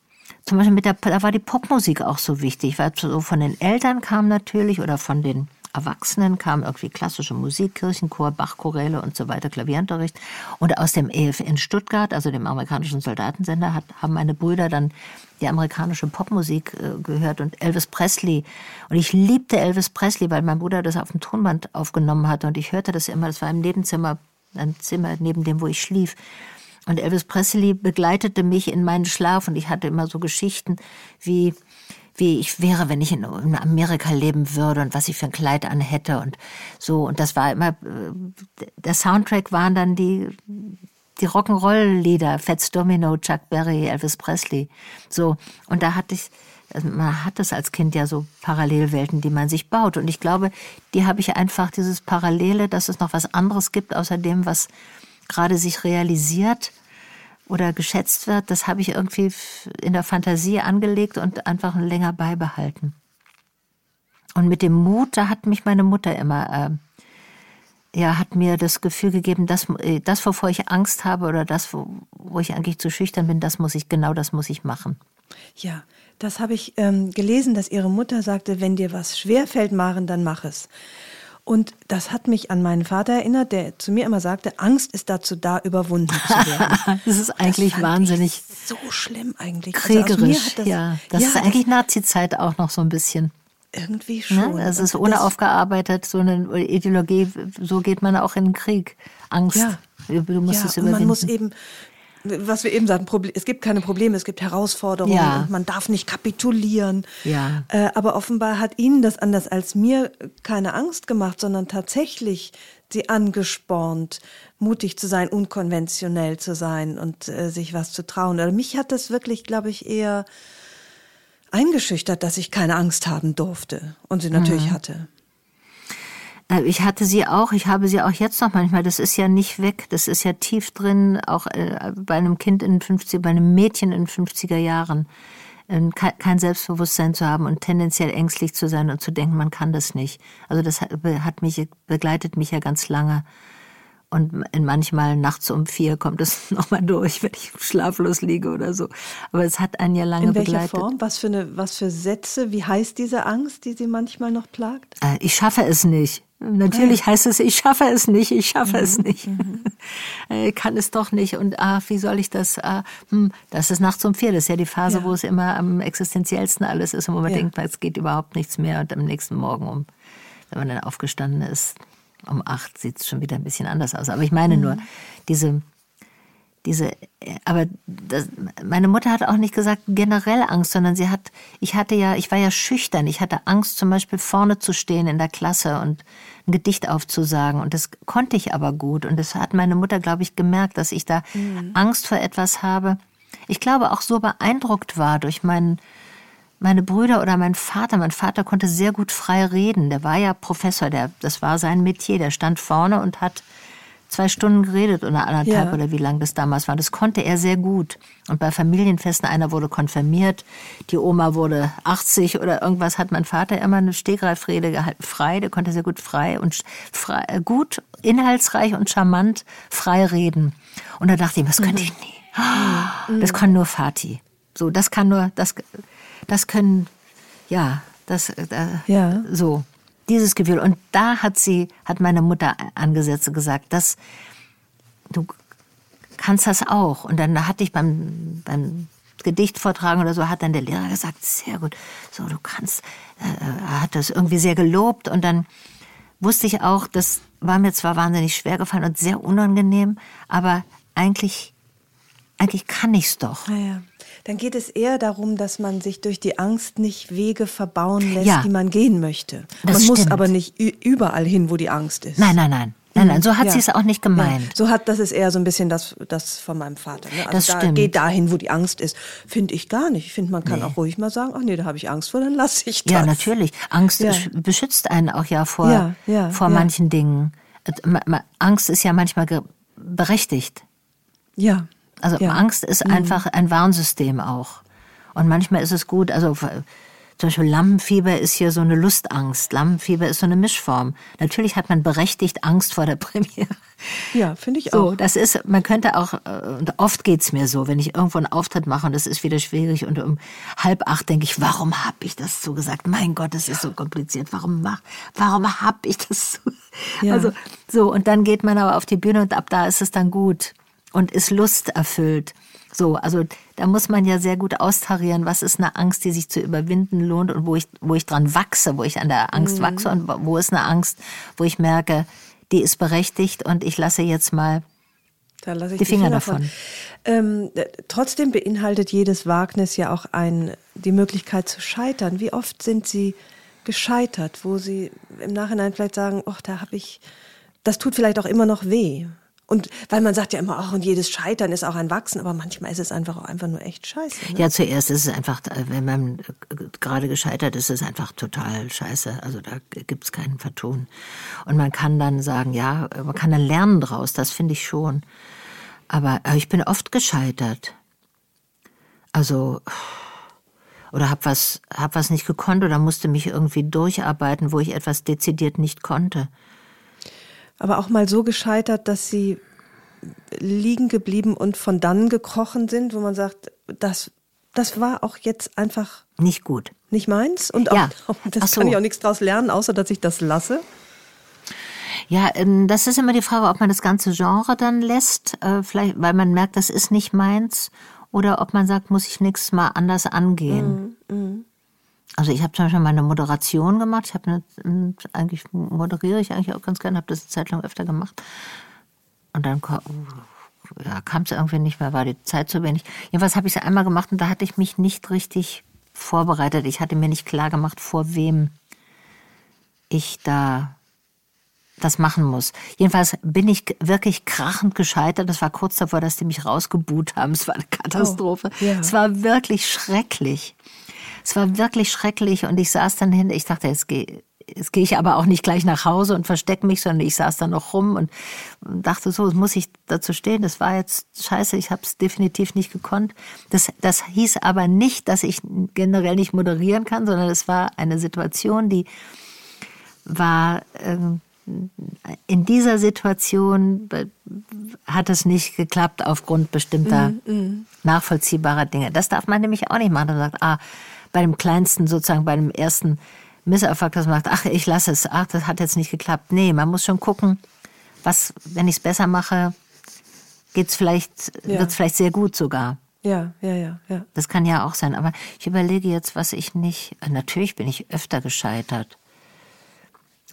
zum Beispiel mit der, da war die Popmusik auch so wichtig, weil so von den Eltern kam natürlich oder von den Erwachsenen kam irgendwie klassische Musik, Kirchenchor, Bachchoräle und so weiter, Klavierunterricht. Und aus dem EF in Stuttgart, also dem amerikanischen Soldatensender, hat, haben meine Brüder dann die amerikanische Popmusik äh, gehört und Elvis Presley. Und ich liebte Elvis Presley, weil mein Bruder das auf dem Tonband aufgenommen hatte und ich hörte das immer, das war im Nebenzimmer, ein Zimmer neben dem, wo ich schlief. Und Elvis Presley begleitete mich in meinen Schlaf und ich hatte immer so Geschichten wie, wie ich wäre, wenn ich in Amerika leben würde und was ich für ein Kleid anhätte und so. Und das war immer, äh, der Soundtrack waren dann die, die Rock'n'Roll-Lieder, Fats Domino, Chuck Berry, Elvis Presley. So. Und da hatte ich, also man hat das als Kind ja so Parallelwelten, die man sich baut. Und ich glaube, die habe ich einfach dieses Parallele, dass es noch was anderes gibt, außer dem, was gerade sich realisiert oder geschätzt wird, das habe ich irgendwie in der Fantasie angelegt und einfach länger beibehalten. Und mit dem Mut, da hat mich meine Mutter immer, äh, ja, hat mir das Gefühl gegeben, dass äh, das, wovor ich Angst habe oder das, wo, wo ich eigentlich zu schüchtern bin, das muss ich, genau das muss ich machen. Ja, das habe ich ähm, gelesen, dass ihre Mutter sagte, wenn dir was schwerfällt, Maren, dann mach es. Und das hat mich an meinen Vater erinnert, der zu mir immer sagte, Angst ist dazu da, überwunden zu werden. *laughs* das ist eigentlich das wahnsinnig. so schlimm eigentlich. Kriegerisch, also das, ja. Das ja, ist eigentlich Nazi-Zeit auch noch so ein bisschen. Irgendwie ne? schon. Ne? Es ist ohne aufgearbeitet, so eine Ideologie, so geht man auch in den Krieg. Angst. Ja. Du musst ja, es überwinden. man muss eben was wir eben sagten, es gibt keine Probleme, es gibt Herausforderungen ja. und man darf nicht kapitulieren. Ja. Äh, aber offenbar hat Ihnen das anders als mir keine Angst gemacht, sondern tatsächlich Sie angespornt, mutig zu sein, unkonventionell zu sein und äh, sich was zu trauen. Oder mich hat das wirklich, glaube ich, eher eingeschüchtert, dass ich keine Angst haben durfte und sie natürlich mhm. hatte. Äh, ich hatte sie auch, ich habe sie auch jetzt noch manchmal. Das ist ja nicht weg, das ist ja tief drin, auch äh, bei einem Kind in den 50 bei einem Mädchen in den 50er Jahren. Ähm, kein Selbstbewusstsein zu haben und tendenziell ängstlich zu sein und zu denken, man kann das nicht. Also das hat mich, begleitet mich ja ganz lange. Und manchmal nachts um vier kommt es *laughs* nochmal durch, wenn ich schlaflos liege oder so. Aber es hat einen ja lange begleitet. In welcher begleitet. Form? Was für, eine, was für Sätze? Wie heißt diese Angst, die Sie manchmal noch plagt? Äh, ich schaffe es nicht Natürlich heißt es, ich schaffe es nicht, ich schaffe mhm. es nicht. Mhm. ich *laughs* kann es doch nicht. Und ah, wie soll ich das? Ah, hm, das ist nachts um vier. Das ist ja die Phase, ja. wo es immer am existenziellsten alles ist und wo man ja. denkt, es geht überhaupt nichts mehr. Und am nächsten Morgen, um, wenn man dann aufgestanden ist, um acht, sieht es schon wieder ein bisschen anders aus. Aber ich meine mhm. nur, diese diese, aber das, meine Mutter hat auch nicht gesagt generell Angst, sondern sie hat, ich hatte ja, ich war ja schüchtern, ich hatte Angst zum Beispiel vorne zu stehen in der Klasse und ein Gedicht aufzusagen und das konnte ich aber gut und das hat meine Mutter, glaube ich, gemerkt, dass ich da mhm. Angst vor etwas habe. Ich glaube auch so beeindruckt war durch meinen meine Brüder oder mein Vater. Mein Vater konnte sehr gut frei reden. Der war ja Professor, der, das war sein Metier. Der stand vorne und hat zwei Stunden geredet oder anderthalb ja. oder wie lang das damals war. Das konnte er sehr gut. Und bei Familienfesten, einer wurde konfirmiert, die Oma wurde 80 oder irgendwas, hat mein Vater immer eine Stegreifrede gehalten, frei, der konnte sehr gut frei und frei, äh, gut, inhaltsreich und charmant frei reden. Und da dachte ich, das könnte mhm. ich nie. Das kann nur Fatih. So, das kann nur, das, das können, ja, das, äh, ja. so dieses Gefühl. Und da hat sie, hat meine Mutter angesetzt und gesagt, dass du kannst das auch. Und dann hatte ich beim, beim Gedicht vortragen oder so, hat dann der Lehrer gesagt, sehr gut, so du kannst, äh, er hat das irgendwie sehr gelobt und dann wusste ich auch, das war mir zwar wahnsinnig schwer gefallen und sehr unangenehm, aber eigentlich, eigentlich kann ich's doch. Ja, ja. Dann geht es eher darum, dass man sich durch die Angst nicht Wege verbauen lässt, ja, die man gehen möchte. man stimmt. muss aber nicht überall hin, wo die Angst ist. Nein, nein, nein. Nein, nein, so hat ja. sie es auch nicht gemeint. Ja. So hat das ist eher so ein bisschen das, das von meinem Vater. Ne? Also das da, stimmt. Geht dahin, wo die Angst ist. Finde ich gar nicht. Ich finde, man kann nee. auch ruhig mal sagen, ach nee, da habe ich Angst vor, dann lasse ich das. Ja, natürlich. Angst ja. beschützt einen auch ja vor, vor manchen Dingen. Angst ist ja manchmal berechtigt. Ja. Also ja. Angst ist mhm. einfach ein Warnsystem auch. Und manchmal ist es gut, also zum Beispiel Lampenfieber ist hier so eine Lustangst. Lampenfieber ist so eine Mischform. Natürlich hat man berechtigt Angst vor der *laughs* Premiere. Ja, finde ich auch. So, das ist, man könnte auch, äh, und oft geht's mir so, wenn ich irgendwo einen Auftritt mache und das ist wieder schwierig und um halb acht denke ich, warum habe ich das so gesagt? Mein Gott, das ist so kompliziert. Warum mach, warum habe ich das so? Ja. Also, so, und dann geht man aber auf die Bühne und ab da ist es dann gut und ist lusterfüllt. So, also da muss man ja sehr gut austarieren, was ist eine Angst, die sich zu überwinden lohnt und wo ich, wo ich dran wachse, wo ich an der Angst mhm. wachse und wo ist eine Angst, wo ich merke, die ist berechtigt und ich lasse jetzt mal die, die, Finger, Finger davon. Ähm, trotzdem beinhaltet jedes Wagnis ja auch ein, die Möglichkeit zu scheitern. Wie oft sind Sie gescheitert, wo Sie im Nachhinein vielleicht sagen, ach, da habe ich, das tut vielleicht auch immer noch weh. Und weil man sagt ja immer, ach, und jedes Scheitern ist auch ein Wachsen, aber manchmal ist es einfach auch einfach nur echt scheiße. Ne? Ja, zuerst ist es einfach, wenn man gerade gescheitert ist, ist es einfach total scheiße. Also da gibt's keinen Vertun. Und man kann dann sagen, ja, man kann dann lernen draus, das finde ich schon. Aber ich bin oft gescheitert. Also, oder hab was, hab was nicht gekonnt oder musste mich irgendwie durcharbeiten, wo ich etwas dezidiert nicht konnte aber auch mal so gescheitert, dass sie liegen geblieben und von dann gekrochen sind, wo man sagt, das, das war auch jetzt einfach nicht gut. Nicht meins und auch, ja. *laughs* das so. kann ich auch nichts draus lernen, außer dass ich das lasse. Ja, ähm, das ist immer die Frage, ob man das ganze Genre dann lässt, äh, vielleicht, weil man merkt, das ist nicht meins, oder ob man sagt, muss ich nächstes Mal anders angehen. Mm, mm. Also ich habe zum Beispiel meine Moderation gemacht. Ich habe eigentlich moderiere ich eigentlich auch ganz gerne, habe das eine Zeit lang öfter gemacht. Und dann ja, kam es irgendwie nicht mehr, war die Zeit zu wenig. Jedenfalls habe ich es einmal gemacht und da hatte ich mich nicht richtig vorbereitet. Ich hatte mir nicht klar gemacht, vor wem ich da das machen muss. Jedenfalls bin ich wirklich krachend gescheitert. Das war kurz davor, dass die mich rausgebuht haben. Es war eine Katastrophe. Oh, yeah. Es war wirklich schrecklich. Es war wirklich schrecklich und ich saß dann hin, ich dachte, jetzt gehe jetzt gehe ich aber auch nicht gleich nach Hause und verstecke mich, sondern ich saß dann noch rum und dachte so, muss ich dazu stehen. Das war jetzt scheiße, ich habe es definitiv nicht gekonnt. Das, das hieß aber nicht, dass ich generell nicht moderieren kann, sondern es war eine Situation, die war ähm, in dieser Situation hat es nicht geklappt aufgrund bestimmter mm, mm. nachvollziehbarer Dinge. Das darf man nämlich auch nicht machen. Man sagt, ah, bei dem kleinsten, sozusagen bei dem ersten Misserfolg, dass man sagt, ach, ich lasse es, ach, das hat jetzt nicht geklappt. Nee, man muss schon gucken, was, wenn ich es besser mache, geht's vielleicht, Ja. wird's vielleicht sehr gut sogar. Ja, ja, ja, ja. Das kann ja auch sein. Aber ich überlege jetzt, was ich nicht. Natürlich bin ich öfter gescheitert.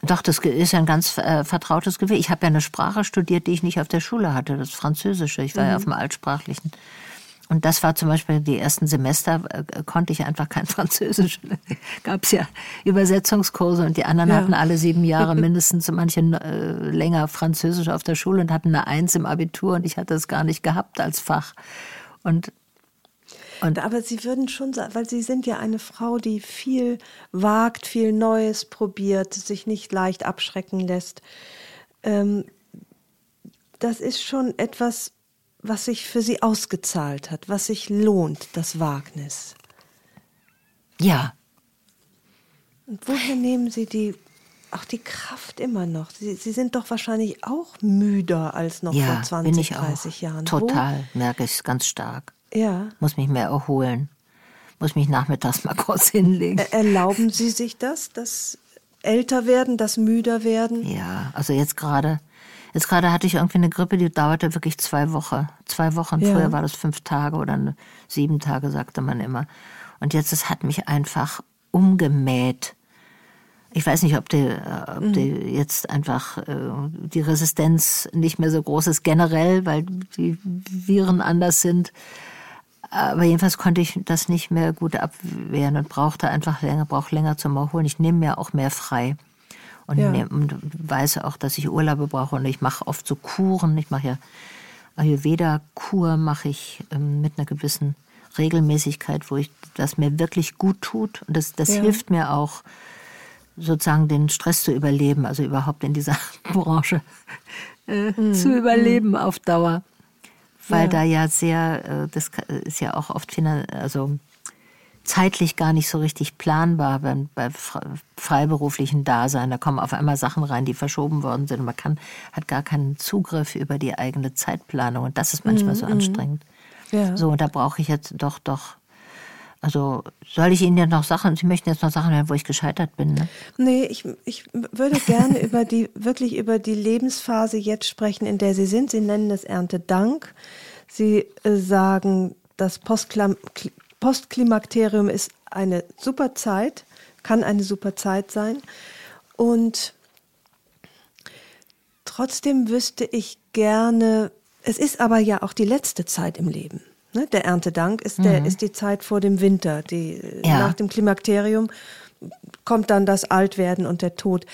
Doch, das ist ja ein ganz äh, vertrautes Gefühl. Ich habe ja eine Sprache studiert, die ich nicht auf der Schule hatte, das Französische. Ich war ja auf dem Altsprachlichen. Und das war zum Beispiel die ersten Semester, äh, konnte ich einfach kein *laughs* Französisch. *laughs* Gab es ja Übersetzungskurse und die anderen Ja. hatten alle sieben Jahre *laughs* mindestens, manche äh, länger Französisch auf der Schule und hatten eine Eins im Abitur und ich hatte es gar nicht gehabt als Fach. Und Aber Sie würden schon sagen, weil Sie sind ja eine Frau, die viel wagt, viel Neues probiert, sich nicht leicht abschrecken lässt. Ähm, das ist schon etwas, was sich für Sie ausgezahlt hat, was sich lohnt, das Wagnis. ja, Und woher nehmen Sie die, auch die Kraft immer noch? Sie, Sie sind doch wahrscheinlich auch müder als noch ja, vor 20, bin ich 30 auch. Jahren. Total, merke ich ganz stark. Ja. Muss mich mehr erholen. Muss mich nachmittags mal *laughs* kurz hinlegen. Er- Erlauben Sie sich das, das älter werden, das müder werden? Ja, also jetzt gerade, jetzt gerade hatte ich irgendwie eine Grippe, die dauerte wirklich zwei Wochen. Zwei Wochen. Ja. Früher war das fünf Tage oder sieben Tage, sagte man immer. Und jetzt, es hat mich einfach umgemäht. Ich weiß nicht, ob die, äh, ob Mhm. die jetzt einfach äh, die Resistenz nicht mehr so groß ist generell, weil die Viren anders sind. Aber jedenfalls konnte ich das nicht mehr gut abwehren und brauchte einfach länger, brauche länger zum Erholen. Ich nehme mir auch mehr frei. Und, Ja. nehm, und weiß auch, dass ich Urlaube brauche. Und ich mache oft so Kuren. Ich mache ja Ayurveda-Kur mache ich ähm, mit einer gewissen Regelmäßigkeit, wo ich das mir wirklich gut tut. Und das, das Ja. hilft mir auch, sozusagen den Stress zu überleben, also überhaupt in dieser *laughs* Branche äh, zu überleben auf Dauer. Weil Ja. da ja sehr, äh, das ist ja auch oft also zeitlich gar nicht so richtig planbar bei, bei fre- freiberuflichen Dasein. Da kommen auf einmal Sachen rein, die verschoben worden sind. Man kann, hat gar keinen Zugriff über die eigene Zeitplanung. Und das ist manchmal so anstrengend. Ja. So, und da brauche ich jetzt doch, doch. Also soll ich Ihnen jetzt noch Sachen, Sie möchten jetzt noch Sachen hören, wo ich gescheitert bin, ne? Nee, ich, ich würde gerne *laughs* über die, wirklich über die Lebensphase jetzt sprechen, in der Sie sind. Sie nennen es Erntedank. Sie äh, sagen, das Postklam Kli- Postklimakterium ist eine super Zeit, kann eine super Zeit sein. Und trotzdem wüsste ich gerne, es ist aber ja auch die letzte Zeit im Leben. Ne? Der Erntedank ist, der, ist die Zeit vor dem Winter, die, Ja. nach dem Klimakterium kommt dann das Altwerden und der Tod.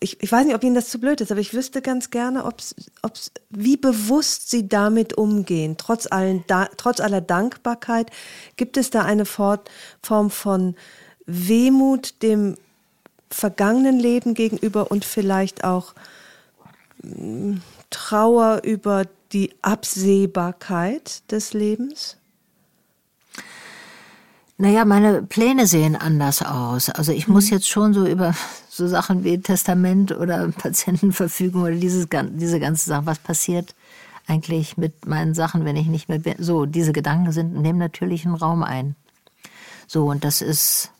Ich, ich weiß nicht, ob Ihnen das zu blöd ist, aber ich wüsste ganz gerne, ob's, ob's, wie bewusst Sie damit umgehen. Trotz, allen, da, trotz aller Dankbarkeit gibt es da eine Fort, Form von Wehmut dem vergangenen Leben gegenüber und vielleicht auch mm, Trauer über die Absehbarkeit des Lebens? Naja, meine Pläne sehen anders aus. Also ich muss jetzt schon so über *laughs* so Sachen wie Testament oder *laughs* Patientenverfügung oder dieses, diese ganze Sache, was passiert eigentlich mit meinen Sachen, wenn ich nicht mehr bin. So, diese Gedanken sind, nehmen natürlich einen Raum ein. So, und das ist,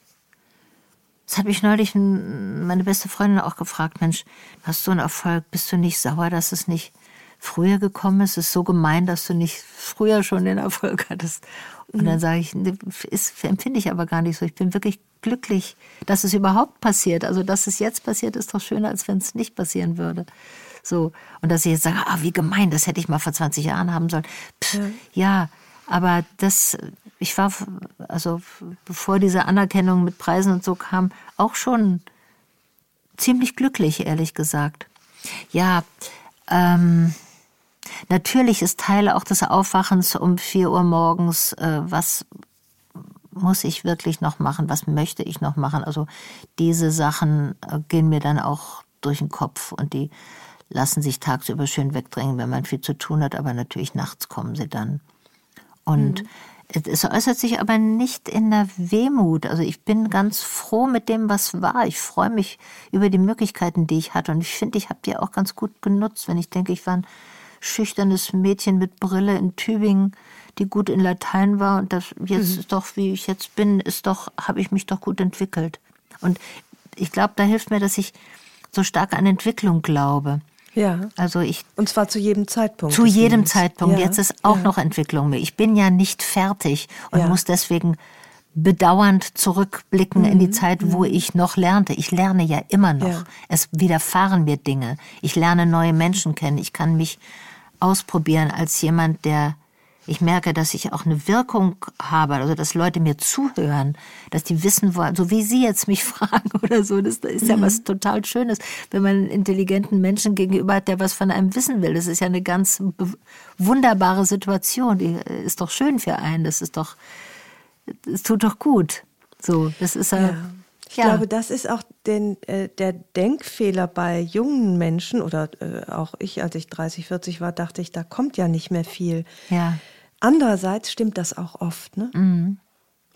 das hat mich neulich ein- meine beste Freundin auch gefragt, Mensch, du hast so einen Erfolg, bist du nicht sauer, dass es nicht früher gekommen ist? Es ist so gemein, dass du nicht früher schon den Erfolg hattest. Und dann sage ich, ne, ist, empfinde ich aber gar nicht so. Ich bin wirklich glücklich, dass es überhaupt passiert. Also, dass es jetzt passiert, ist doch schöner, als wenn es nicht passieren würde. So. Und dass ich jetzt sage, ah, wie gemein, das hätte ich mal vor 20 Jahren haben sollen. Pff, ja, aber das, ich war, also, bevor diese Anerkennung mit Preisen und so kam, auch schon ziemlich glücklich, ehrlich gesagt. Ja, ähm, natürlich ist Teil auch des Aufwachens um 4 Uhr morgens, äh, was muss ich wirklich noch machen, was möchte ich noch machen. Also diese Sachen äh, gehen mir dann auch durch den Kopf und die lassen sich tagsüber schön wegdrängen, wenn man viel zu tun hat, aber natürlich nachts kommen sie dann. Und es äußert sich aber nicht in der Wehmut. Also ich bin ganz froh mit dem, was war. Ich freue mich über die Möglichkeiten, die ich hatte. Und ich finde, ich habe die auch ganz gut genutzt. Wenn ich denke, ich war ein schüchternes Mädchen mit Brille in Tübingen, die gut in Latein war. Und das jetzt ist doch, wie ich jetzt bin, ist doch, habe ich mich doch gut entwickelt. Und ich glaube, da hilft mir, dass ich so stark an Entwicklung glaube. Ja. Also ich. Und zwar zu jedem Zeitpunkt. Zu jedem Lebens. Zeitpunkt. Ja. Jetzt ist auch ja. noch Entwicklung. Ich bin ja nicht fertig und ja. muss deswegen bedauernd zurückblicken mhm. in die mhm. Zeit, wo mhm. ich noch lernte. Ich lerne ja immer noch. Ja. Es widerfahren mir Dinge. Ich lerne neue Menschen kennen. Ich kann mich ausprobieren als jemand, der ich merke, dass ich auch eine Wirkung habe, also dass Leute mir zuhören, dass die wissen wollen, so wie Sie jetzt mich *laughs* fragen oder so. Das ist ja mhm. was total Schönes, wenn man einen intelligenten Menschen gegenüber hat, der was von einem wissen will. Das ist ja eine ganz wunderbare Situation. Die ist doch schön für einen. Das ist doch, es tut doch gut. So, das ist ja. Ich ja. glaube, das ist auch den, äh, der Denkfehler bei jungen Menschen oder äh, auch ich, als ich 30, 40 war, dachte ich, da kommt ja nicht mehr viel. Ja. Andererseits stimmt das auch oft. Ne? Mhm.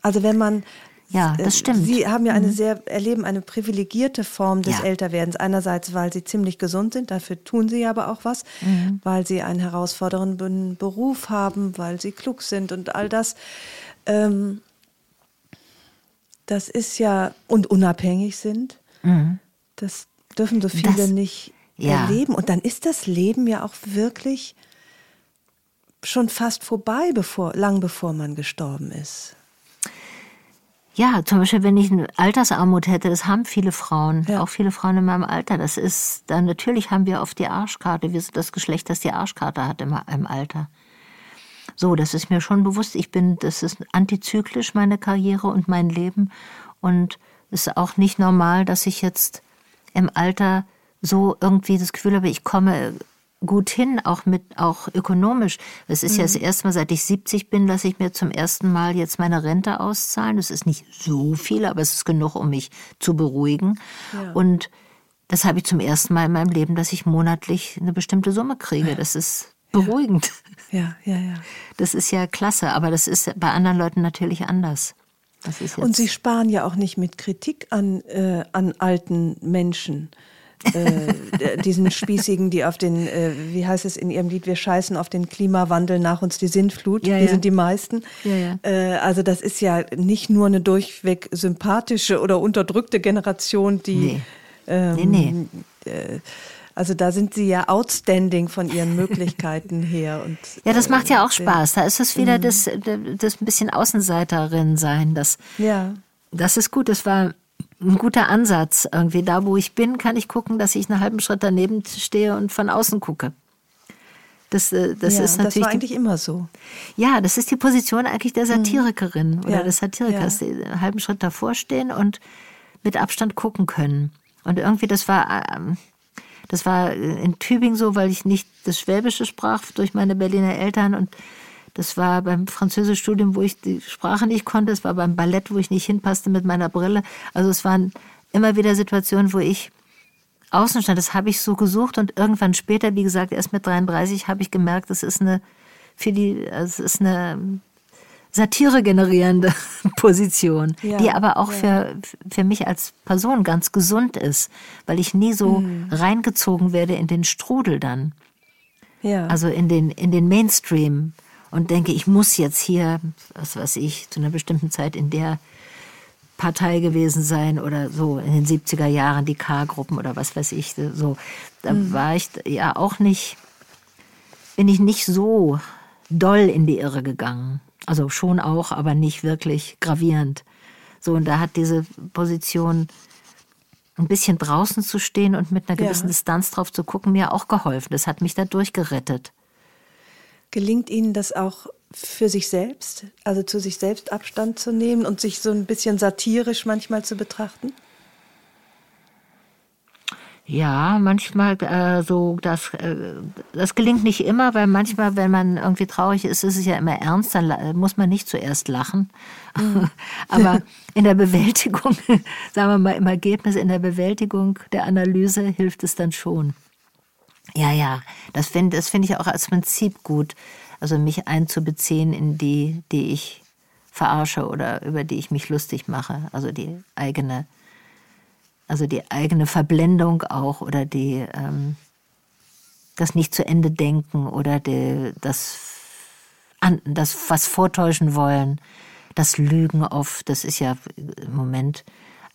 Also wenn man ja, das äh, stimmt. Sie haben ja eine mhm. sehr, erleben eine privilegierte Form des ja. Älterwerdens. Einerseits, weil Sie ziemlich gesund sind, dafür tun Sie aber auch was, mhm. weil Sie einen herausfordernden Beruf haben, weil Sie klug sind und all das. Ähm, das ist ja, und unabhängig sind. Mhm. Das dürfen so viele das, nicht ja. erleben. Und dann ist das Leben ja auch wirklich schon fast vorbei, bevor, lang bevor man gestorben ist. Ja, zum Beispiel, wenn ich eine Altersarmut hätte, das haben viele Frauen, ja. auch viele Frauen in meinem Alter. Das ist, dann natürlich haben wir auf die Arschkarte, wir sind das Geschlecht, das die Arschkarte hat im, im Alter. So, das ist mir schon bewusst. Ich bin, das ist antizyklisch, meine Karriere und mein Leben. Und es ist auch nicht normal, dass ich jetzt im Alter so irgendwie das Gefühl habe, ich komme gut hin, auch mit, auch ökonomisch. Es ist mhm. ja das erste Mal, seit ich 70 bin, dass ich mir zum ersten Mal jetzt meine Rente auszahlen. Das ist nicht so viel, aber es ist genug, um mich zu beruhigen. Ja. Und das habe ich zum ersten Mal in meinem Leben, dass ich monatlich eine bestimmte Summe kriege. Das ist beruhigend. Ja, ja, ja. Das ist ja klasse, aber das ist bei anderen Leuten natürlich anders. Und Sie sparen ja auch nicht mit Kritik an, äh, an alten Menschen. äh, diesen Spießigen, die auf den, äh, wie heißt es in ihrem Lied, wir scheißen auf den Klimawandel nach uns die Sintflut. Ja, wir ja. sind die meisten. Ja, äh, also das ist ja nicht nur eine durchweg sympathische oder unterdrückte Generation, die nee. Ähm, nee, nee. Äh, also da sind Sie ja outstanding von Ihren *laughs* Möglichkeiten her. Und, ja, das macht ja auch äh, Spaß. Da ist es wieder mhm. das, das ein bisschen Außenseiterin sein. Das, ja. das ist gut. Das war ein guter Ansatz. Irgendwie da, wo ich bin, kann ich gucken, dass ich einen halben Schritt daneben stehe und von außen gucke. Das, äh, das ja, ist natürlich. Das war eigentlich die, immer so. Ja, das ist die Position eigentlich der mhm. Satirikerin mhm. oder ja, des Satirikers, ja. die einen halben Schritt davor stehen und mit Abstand gucken können. Und irgendwie, das war, ähm, das war in Tübingen so, weil ich nicht das Schwäbische sprach durch meine Berliner Eltern und das war beim Französischstudium, wo ich die Sprache nicht konnte. Es war beim Ballett, wo ich nicht hinpasste mit meiner Brille. Also es waren immer wieder Situationen, wo ich außen stand. Das habe ich so gesucht und irgendwann später, wie gesagt, erst mit 33 habe ich gemerkt, das ist eine für die, es ist eine Satire generierende *laughs* Position, ja, die aber auch ja. für, für mich als Person ganz gesund ist, weil ich nie so mhm. reingezogen werde in den Strudel dann. Ja. Also in den, in den Mainstream und denke, ich muss jetzt hier, was weiß ich, zu einer bestimmten Zeit in der Partei gewesen sein oder so in den 70er Jahren die K-Gruppen oder was weiß ich, so. Da mhm. war ich ja auch nicht, bin ich nicht so doll in die Irre gegangen. Also schon auch, aber nicht wirklich gravierend. So, und da hat diese Position ein bisschen draußen zu stehen und mit einer gewissen ja. Distanz drauf zu gucken, mir auch geholfen. Das hat mich da durchgerettet. Gelingt Ihnen das auch für sich selbst, also zu sich selbst Abstand zu nehmen und sich so ein bisschen satirisch manchmal zu betrachten? Ja, manchmal äh, so, das, äh, das gelingt nicht immer, weil manchmal, wenn man irgendwie traurig ist, ist es ja immer ernst, dann muss man nicht zuerst lachen. Mhm. *laughs* Aber in der Bewältigung, *laughs* sagen wir mal im Ergebnis, in der Bewältigung der Analyse hilft es dann schon. Ja, ja, das finde das find ich auch als Prinzip gut, also mich einzubeziehen in die, die ich verarsche oder über die ich mich lustig mache, also die eigene also die eigene Verblendung auch oder die, ähm, das nicht zu Ende denken oder die, das, an, das was vortäuschen wollen, das Lügen oft, das ist ja im Moment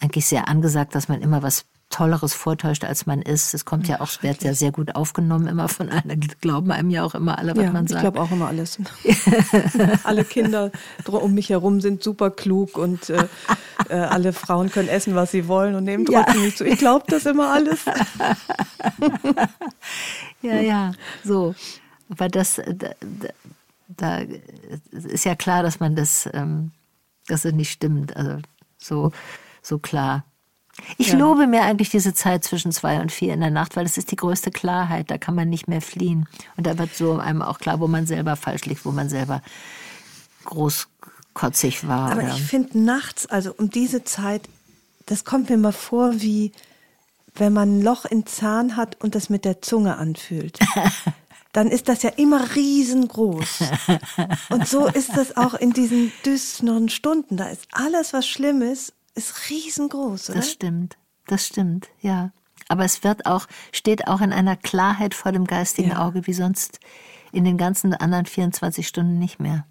eigentlich sehr angesagt, dass man immer was Tolleres vortäuscht, als man ist. Es kommt ja, ja auch, wird ja sehr gut aufgenommen immer von allen. Die glauben einem ja auch immer alle, was ja, man sagt. Ich glaube auch immer alles. *laughs* alle Kinder um mich herum sind super klug und äh, äh, alle Frauen können essen, was sie wollen und nehmen trotzdem ja. nicht zu. Ich glaube das immer alles. *laughs* ja, ja, so. Aber das, da, da, ist ja klar, dass man das, ähm, dass es nicht stimmt. Also so, so klar. Ich ja. lobe mir eigentlich diese Zeit zwischen zwei und vier in der Nacht, weil es ist die größte Klarheit. Da kann man nicht mehr fliehen. Und da wird so einem auch klar, wo man selber falsch liegt, wo man selber großkotzig war. Aber oder? ich finde nachts, also um diese Zeit, das kommt mir mal vor, wie wenn man ein Loch im Zahn hat und das mit der Zunge anfühlt. *laughs* dann ist das ja immer riesengroß. Und so ist das auch in diesen düsteren Stunden. Da ist alles, was schlimm ist, ist riesengroß, oder? Das stimmt, das stimmt, ja. Aber es wird auch, steht auch in einer Klarheit vor dem geistigen ja. Auge, wie sonst in den ganzen anderen 24 Stunden nicht mehr.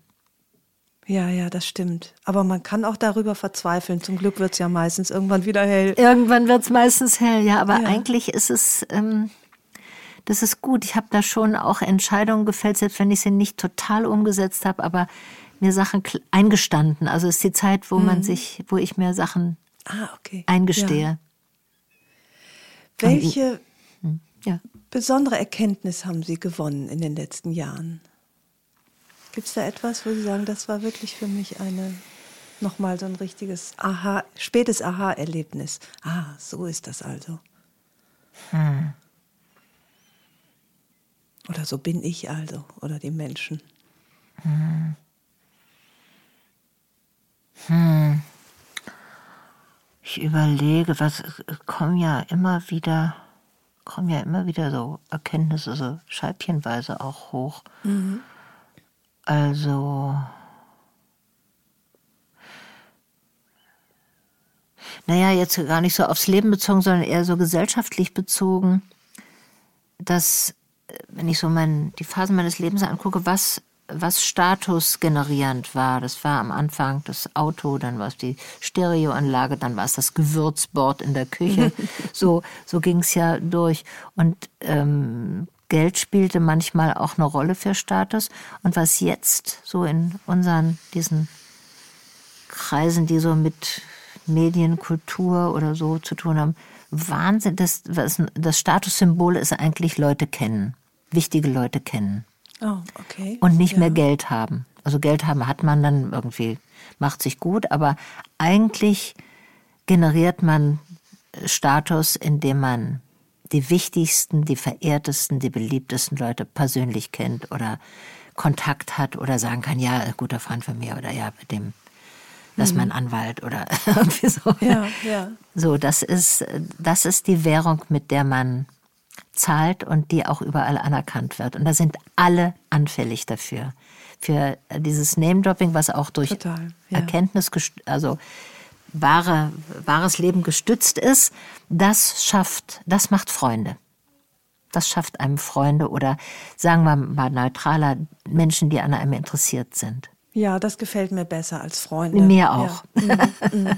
Ja, ja, das stimmt. Aber man kann auch darüber verzweifeln. Zum Glück wird es ja meistens irgendwann wieder hell. Irgendwann wird es meistens hell, ja. Aber ja. eigentlich ist es, ähm, das ist gut. Ich habe da schon auch Entscheidungen gefällt, selbst wenn ich sie nicht total umgesetzt habe. Aber mir Sachen eingestanden. Also es ist die Zeit, wo mhm. man sich, wo ich mir Sachen ah, okay. eingestehe. Ja. Welche hm, ja. besondere Erkenntnis haben Sie gewonnen in den letzten Jahren? Gibt es da etwas, wo Sie sagen, das war wirklich für mich eine nochmal so ein richtiges Aha, spätes Aha-Erlebnis? Ah, so ist das also. Hm. Oder so bin ich also, oder die Menschen. Hm. Hm. Ich überlege, was kommen ja immer wieder, kommen ja immer wieder so Erkenntnisse, so scheibchenweise auch hoch. Mhm. Also. Naja, jetzt gar nicht so aufs Leben bezogen, sondern eher so gesellschaftlich bezogen, dass, wenn ich so mein, die Phasen meines Lebens angucke, was was statusgenerierend war. Das war am Anfang das Auto, dann war es die Stereoanlage, dann war es das Gewürzbord in der Küche. *laughs* so so ging es ja durch. Und ähm, Geld spielte manchmal auch eine Rolle für Status. Und was jetzt so in unseren, diesen Kreisen, die so mit Medien, Kultur oder so zu tun haben, Wahnsinn, das, das Statussymbol ist eigentlich Leute kennen, wichtige Leute kennen. Oh, okay. Und nicht ja. mehr Geld haben. Also Geld haben hat man dann irgendwie, macht sich gut, aber eigentlich generiert man Status, indem man die wichtigsten, die verehrtesten, die beliebtesten Leute persönlich kennt oder Kontakt hat oder sagen kann, ja, guter Freund von mir oder ja, mit dem, das ist mein mhm. Anwalt oder *laughs* irgendwie so. Ja, ja. So, das ist, das ist die Währung, mit der man zahlt und die auch überall anerkannt wird. Und da sind alle anfällig dafür. Für dieses Name-Dropping, was auch durch Total, ja. Erkenntnis, also wahre, wahres Leben gestützt ist, das schafft, das macht Freunde. Das schafft einem Freunde oder sagen wir mal neutraler Menschen, die an einem interessiert sind. Ja, das gefällt mir besser als Freunde. Mir auch. Ja. Mhm, mhm.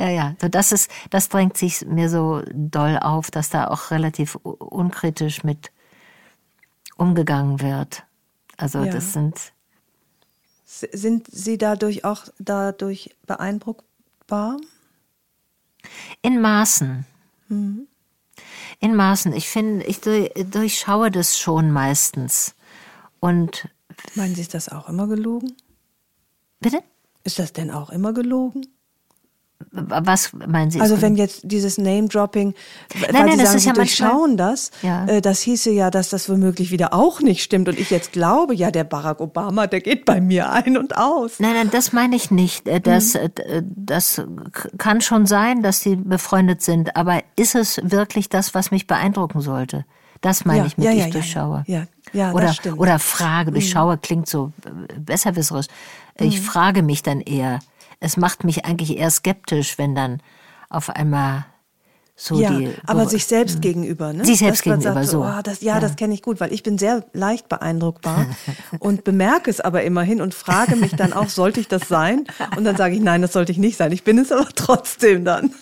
Ja, ja. So, das ist, das drängt sich mir so doll auf, dass da auch relativ unkritisch mit umgegangen wird. Also ja. das sind. Sind Sie dadurch auch dadurch beeindruckbar? In Maßen. Mhm. In Maßen. Ich finde, ich durchschaue das schon meistens. Und meinen Sie, ist das auch immer gelogen? Bitte? Ist das denn auch immer gelogen? Was meinen Sie? Also wenn jetzt dieses Name-Dropping, weil nein, Sie sagen, Sie ja durchschauen das, ja. äh, das hieße ja, dass das womöglich wieder auch nicht stimmt und ich jetzt glaube, ja, der Barack Obama, der geht bei mir ein und aus. Nein, nein, das meine ich nicht. Äh, das, mhm. Äh, das kann schon sein, dass Sie befreundet sind, aber ist es wirklich das, was mich beeindrucken sollte? Das meine ja, ich mit ja, ich durchschaue. Ja, ja, oder, das stimmt. Oder frage, durchschaue mhm. klingt so besserwisserisch. Ich mhm. frage mich dann eher, es macht mich eigentlich eher skeptisch, wenn dann auf einmal So ja, die, aber sich selbst gegenüber, ne? Sich selbst gegenüber, sagt so. Oh, das, ja, ja, das kenne ich gut, weil ich bin sehr leicht beeindruckbar *laughs* und bemerke es aber immerhin und frage mich dann auch, sollte ich das sein? Und dann sage ich, nein, das sollte ich nicht sein. Ich bin es aber trotzdem dann.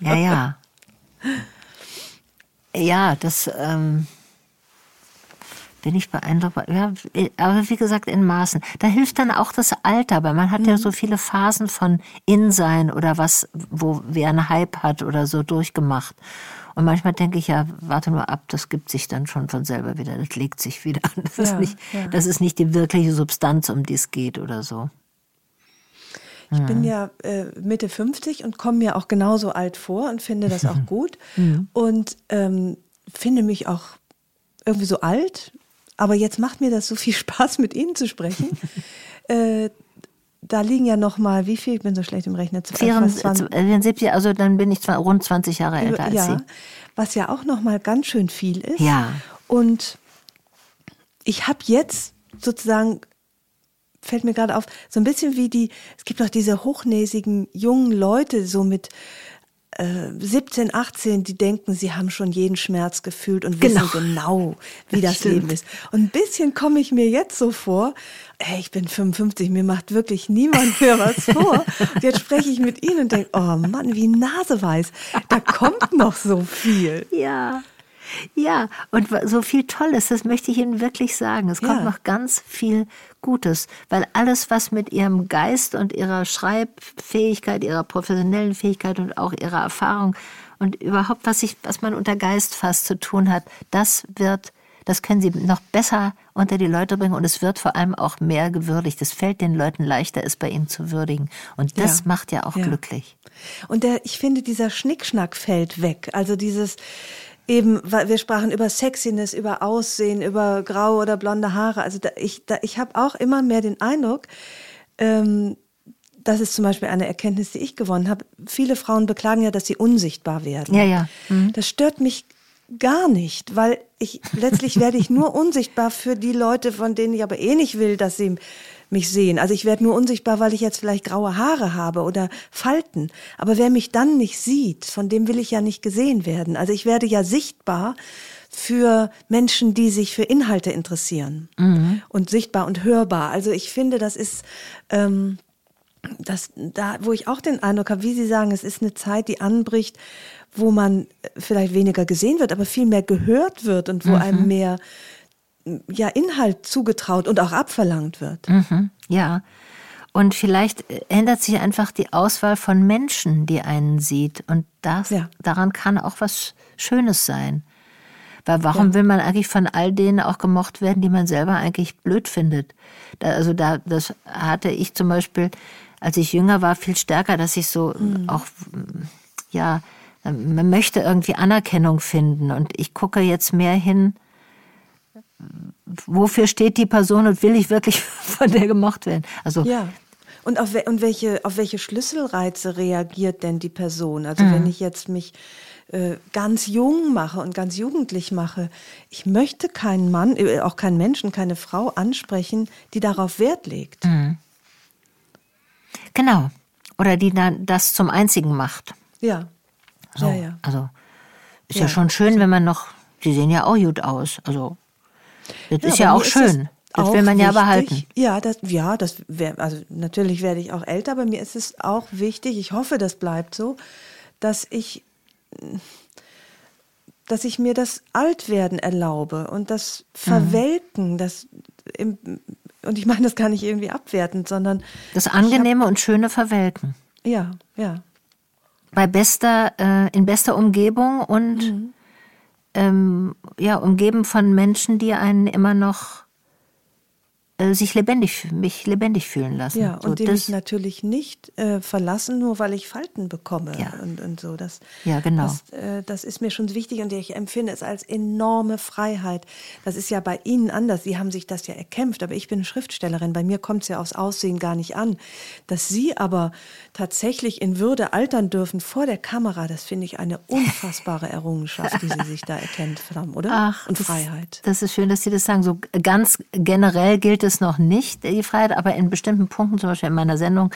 Ja, ja. Ja, das ähm, bin ich beeindruckt. Ja, aber wie gesagt, in Maßen. Da hilft dann auch das Alter, weil man hat mhm. ja so viele Phasen von In-Sein oder was, wo wer einen Hype hat oder so durchgemacht. Und manchmal denke ich ja, warte nur ab, das gibt sich dann schon von selber wieder, das legt sich wieder an. Das, ja, ist, nicht, ja. das ist nicht die wirkliche Substanz, um die es geht oder so. Ich bin ja äh, Mitte 50 und komme mir auch genauso alt vor und finde das auch *laughs* gut. Mhm. Und ähm, finde mich auch irgendwie so alt. Aber jetzt macht mir das so viel *laughs* Spaß, mit Ihnen zu sprechen. *laughs* äh, da liegen ja noch mal, wie viel, ich bin so schlecht im Rechnen, 74, also dann bin ich zwar rund 20 Jahre älter als ja, Sie. Was ja auch noch mal ganz schön viel ist. Ja. Und ich habe jetzt sozusagen fällt mir gerade auf, so ein bisschen wie die, es gibt auch diese hochnäsigen jungen Leute, so mit äh, 17, 18, die denken, sie haben schon jeden Schmerz gefühlt und wissen genau, genau wie das, das Leben ist. Und ein bisschen komme ich mir jetzt so vor, ey, ich bin 55, mir macht wirklich niemand mehr was *laughs* vor. Und jetzt spreche ich mit Ihnen und denke, oh Mann, wie naseweiß, da kommt noch so viel. Ja. Ja, und so viel Tolles, das möchte ich Ihnen wirklich sagen. Es kommt ja. noch ganz viel Gutes, weil alles, was mit Ihrem Geist und Ihrer Schreibfähigkeit, Ihrer professionellen Fähigkeit und auch Ihrer Erfahrung und überhaupt, was, ich, was man unter Geist fast zu tun hat, das wird, das können Sie noch besser unter die Leute bringen und es wird vor allem auch mehr gewürdigt. Es fällt den Leuten leichter, es bei Ihnen zu würdigen. Und das ja. macht ja auch ja. glücklich. Und der, ich finde, dieser Schnickschnack fällt weg. Also dieses, eben, wir sprachen über Sexiness, über Aussehen, über graue oder blonde Haare. Also da, ich, da, ich habe auch immer mehr den Eindruck, ähm, das ist zum Beispiel eine Erkenntnis, die ich gewonnen habe. Viele Frauen beklagen ja, dass sie unsichtbar werden. Ja, ja. Mhm. Das stört mich gar nicht, weil ich letztlich werde ich nur unsichtbar für die Leute, von denen ich aber eh nicht will, dass sie mich sehen. Also ich werde nur unsichtbar, weil ich jetzt vielleicht graue Haare habe oder Falten. Aber wer mich dann nicht sieht, von dem will ich ja nicht gesehen werden. Also ich werde ja sichtbar für Menschen, die sich für Inhalte interessieren mhm. und sichtbar und hörbar. Also ich finde, das ist ähm, das da, wo ich auch den Eindruck habe, wie Sie sagen, es ist eine Zeit, die anbricht, wo man vielleicht weniger gesehen wird, aber viel mehr gehört wird und wo mhm. einem mehr ja, Inhalt zugetraut und auch abverlangt wird. Mhm, ja. Und vielleicht ändert sich einfach die Auswahl von Menschen, die einen sieht. Und das, ja. daran kann auch was Schönes sein. Weil warum ja. will man eigentlich von all denen auch gemocht werden, die man selber eigentlich blöd findet? Da, also da, das hatte ich zum Beispiel, als ich jünger war, viel stärker, dass ich so mhm. auch, ja, man möchte irgendwie Anerkennung finden. Und ich gucke jetzt mehr hin, wofür steht die Person und will ich wirklich *laughs* von der gemocht werden? Also ja. Und auf, und welche, auf welche Schlüsselreize reagiert denn die Person? Also mhm. wenn ich jetzt mich äh, ganz jung mache und ganz jugendlich mache, ich möchte keinen Mann, äh, auch keinen Menschen, keine Frau ansprechen, die darauf Wert legt. Mhm. Genau. Oder die dann das zum einzigen macht. Ja. So, ja, ja. Also ist ja, ja schon schön, wenn man noch, sie sehen ja auch gut aus. Also das ja, ist ja auch schön. Das will man ja wichtig. behalten. Ja, das, ja, das wär, also natürlich werde ich auch älter, aber mir ist es auch wichtig, ich hoffe, das bleibt so, dass ich, dass ich mir das Altwerden erlaube und das Verwelken, mhm. das im, und ich meine das gar nicht irgendwie abwertend, sondern das angenehme hab, und schöne Verwelken. Ja, ja. Bei bester, äh, in bester Umgebung und mhm ähm, ja, umgeben von Menschen, die einen immer noch sich lebendig, mich lebendig fühlen lassen. Ja, so, und die mich natürlich nicht äh, verlassen, nur weil ich Falten bekomme ja. und, und so. Das, ja, genau. Das, äh, das ist mir schon wichtig und ich empfinde es als enorme Freiheit. Das ist ja bei Ihnen anders. Sie haben sich das ja erkämpft, aber ich bin Schriftstellerin. Bei mir kommt es ja aufs Aussehen gar nicht an. Dass Sie aber tatsächlich in Würde altern dürfen vor der Kamera, das finde ich eine unfassbare Errungenschaft, die Sie sich da erkämpft haben, oder? Ach, und das, Freiheit. Das ist schön, dass Sie das sagen. So ganz generell gilt es noch nicht, die Freiheit, aber in bestimmten Punkten, zum Beispiel in meiner Sendung,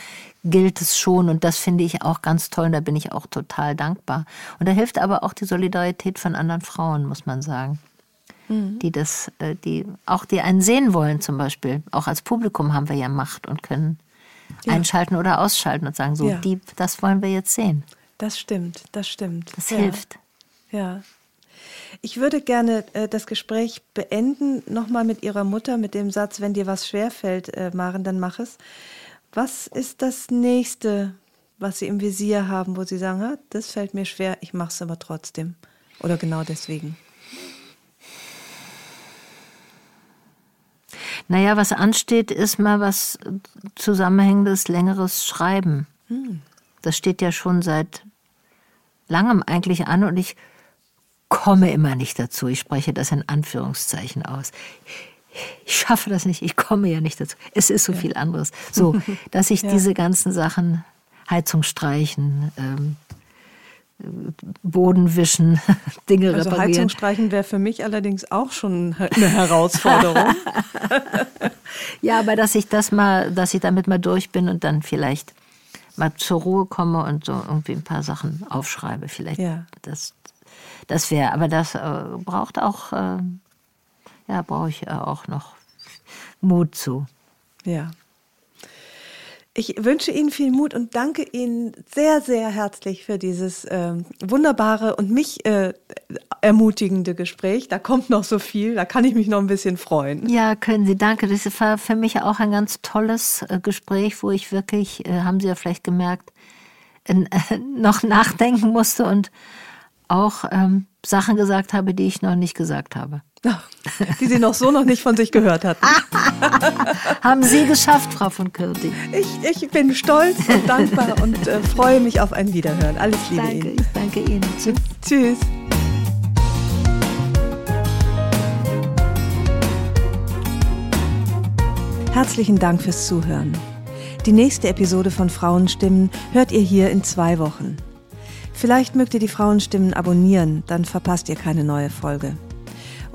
gilt es schon. Und das finde ich auch ganz toll und da bin ich auch total dankbar. Und da hilft aber auch die Solidarität von anderen Frauen, muss man sagen. Mhm. Die das, äh, die auch die einen sehen wollen, zum Beispiel. Auch als Publikum haben wir ja Macht und können ja. einschalten oder ausschalten und sagen, so, ja. die, das wollen wir jetzt sehen. Das stimmt, das stimmt. Das ja. hilft. Ja. Ich würde gerne äh, das Gespräch beenden, nochmal mit Ihrer Mutter, mit dem Satz, wenn dir was schwerfällt, äh, Maren, dann mach es. Was ist das nächste, was Sie im Visier haben, wo Sie sagen, das fällt mir schwer, ich mache es aber trotzdem? Oder genau deswegen? Naja, was ansteht, ist mal was zusammenhängendes, längeres Schreiben. Hm. Das steht ja schon seit langem eigentlich an und ich komme immer nicht dazu. Ich spreche das in Anführungszeichen aus. Ich schaffe das nicht, ich komme ja nicht dazu. Es ist so ja. viel anderes. So, *laughs* dass ich ja. diese ganzen Sachen, Heizung streichen, ähm, Boden wischen, *laughs* Dinge also reparieren. Heizung streichen wäre für mich allerdings auch schon eine Herausforderung. *laughs* ja, aber dass ich das mal, dass ich damit mal durch bin und dann vielleicht mal zur Ruhe komme und so irgendwie ein paar Sachen aufschreibe. Vielleicht ja. das, das wäre, aber das äh, braucht auch, äh, ja, brauche ich äh, auch noch Mut zu. Ja. Ich wünsche Ihnen viel Mut und danke Ihnen sehr, sehr herzlich für dieses äh, wunderbare und mich äh, ermutigende Gespräch. Da kommt noch so viel, da kann ich mich noch ein bisschen freuen. Ja, können Sie, danke. Das war für mich auch ein ganz tolles äh, Gespräch, wo ich wirklich, äh, haben Sie ja vielleicht gemerkt, *laughs* noch nachdenken musste und auch ähm, Sachen gesagt habe, die ich noch nicht gesagt habe. *laughs* Die Sie noch so noch nicht von sich gehört hatten. *laughs* Haben Sie geschafft, Frau von Kürti. Ich, ich bin stolz und dankbar und äh, freue mich auf ein Wiederhören. Alles Liebe danke, Ihnen. Ich danke Ihnen. Tschüss. Tschüss. Herzlichen Dank fürs Zuhören. Die nächste Episode von Frauenstimmen hört ihr hier in zwei Wochen. Vielleicht mögt ihr die Frauenstimmen abonnieren, dann verpasst ihr keine neue Folge.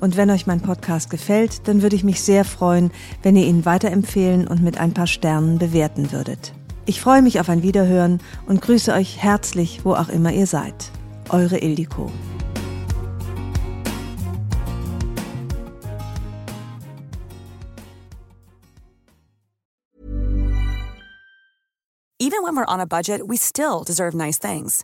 Und wenn euch mein Podcast gefällt, dann würde ich mich sehr freuen, wenn ihr ihn weiterempfehlen und mit ein paar Sternen bewerten würdet. Ich freue mich auf ein Wiederhören und grüße euch herzlich, wo auch immer ihr seid. Eure Ildiko. Even when we're on a budget, we still deserve nice things.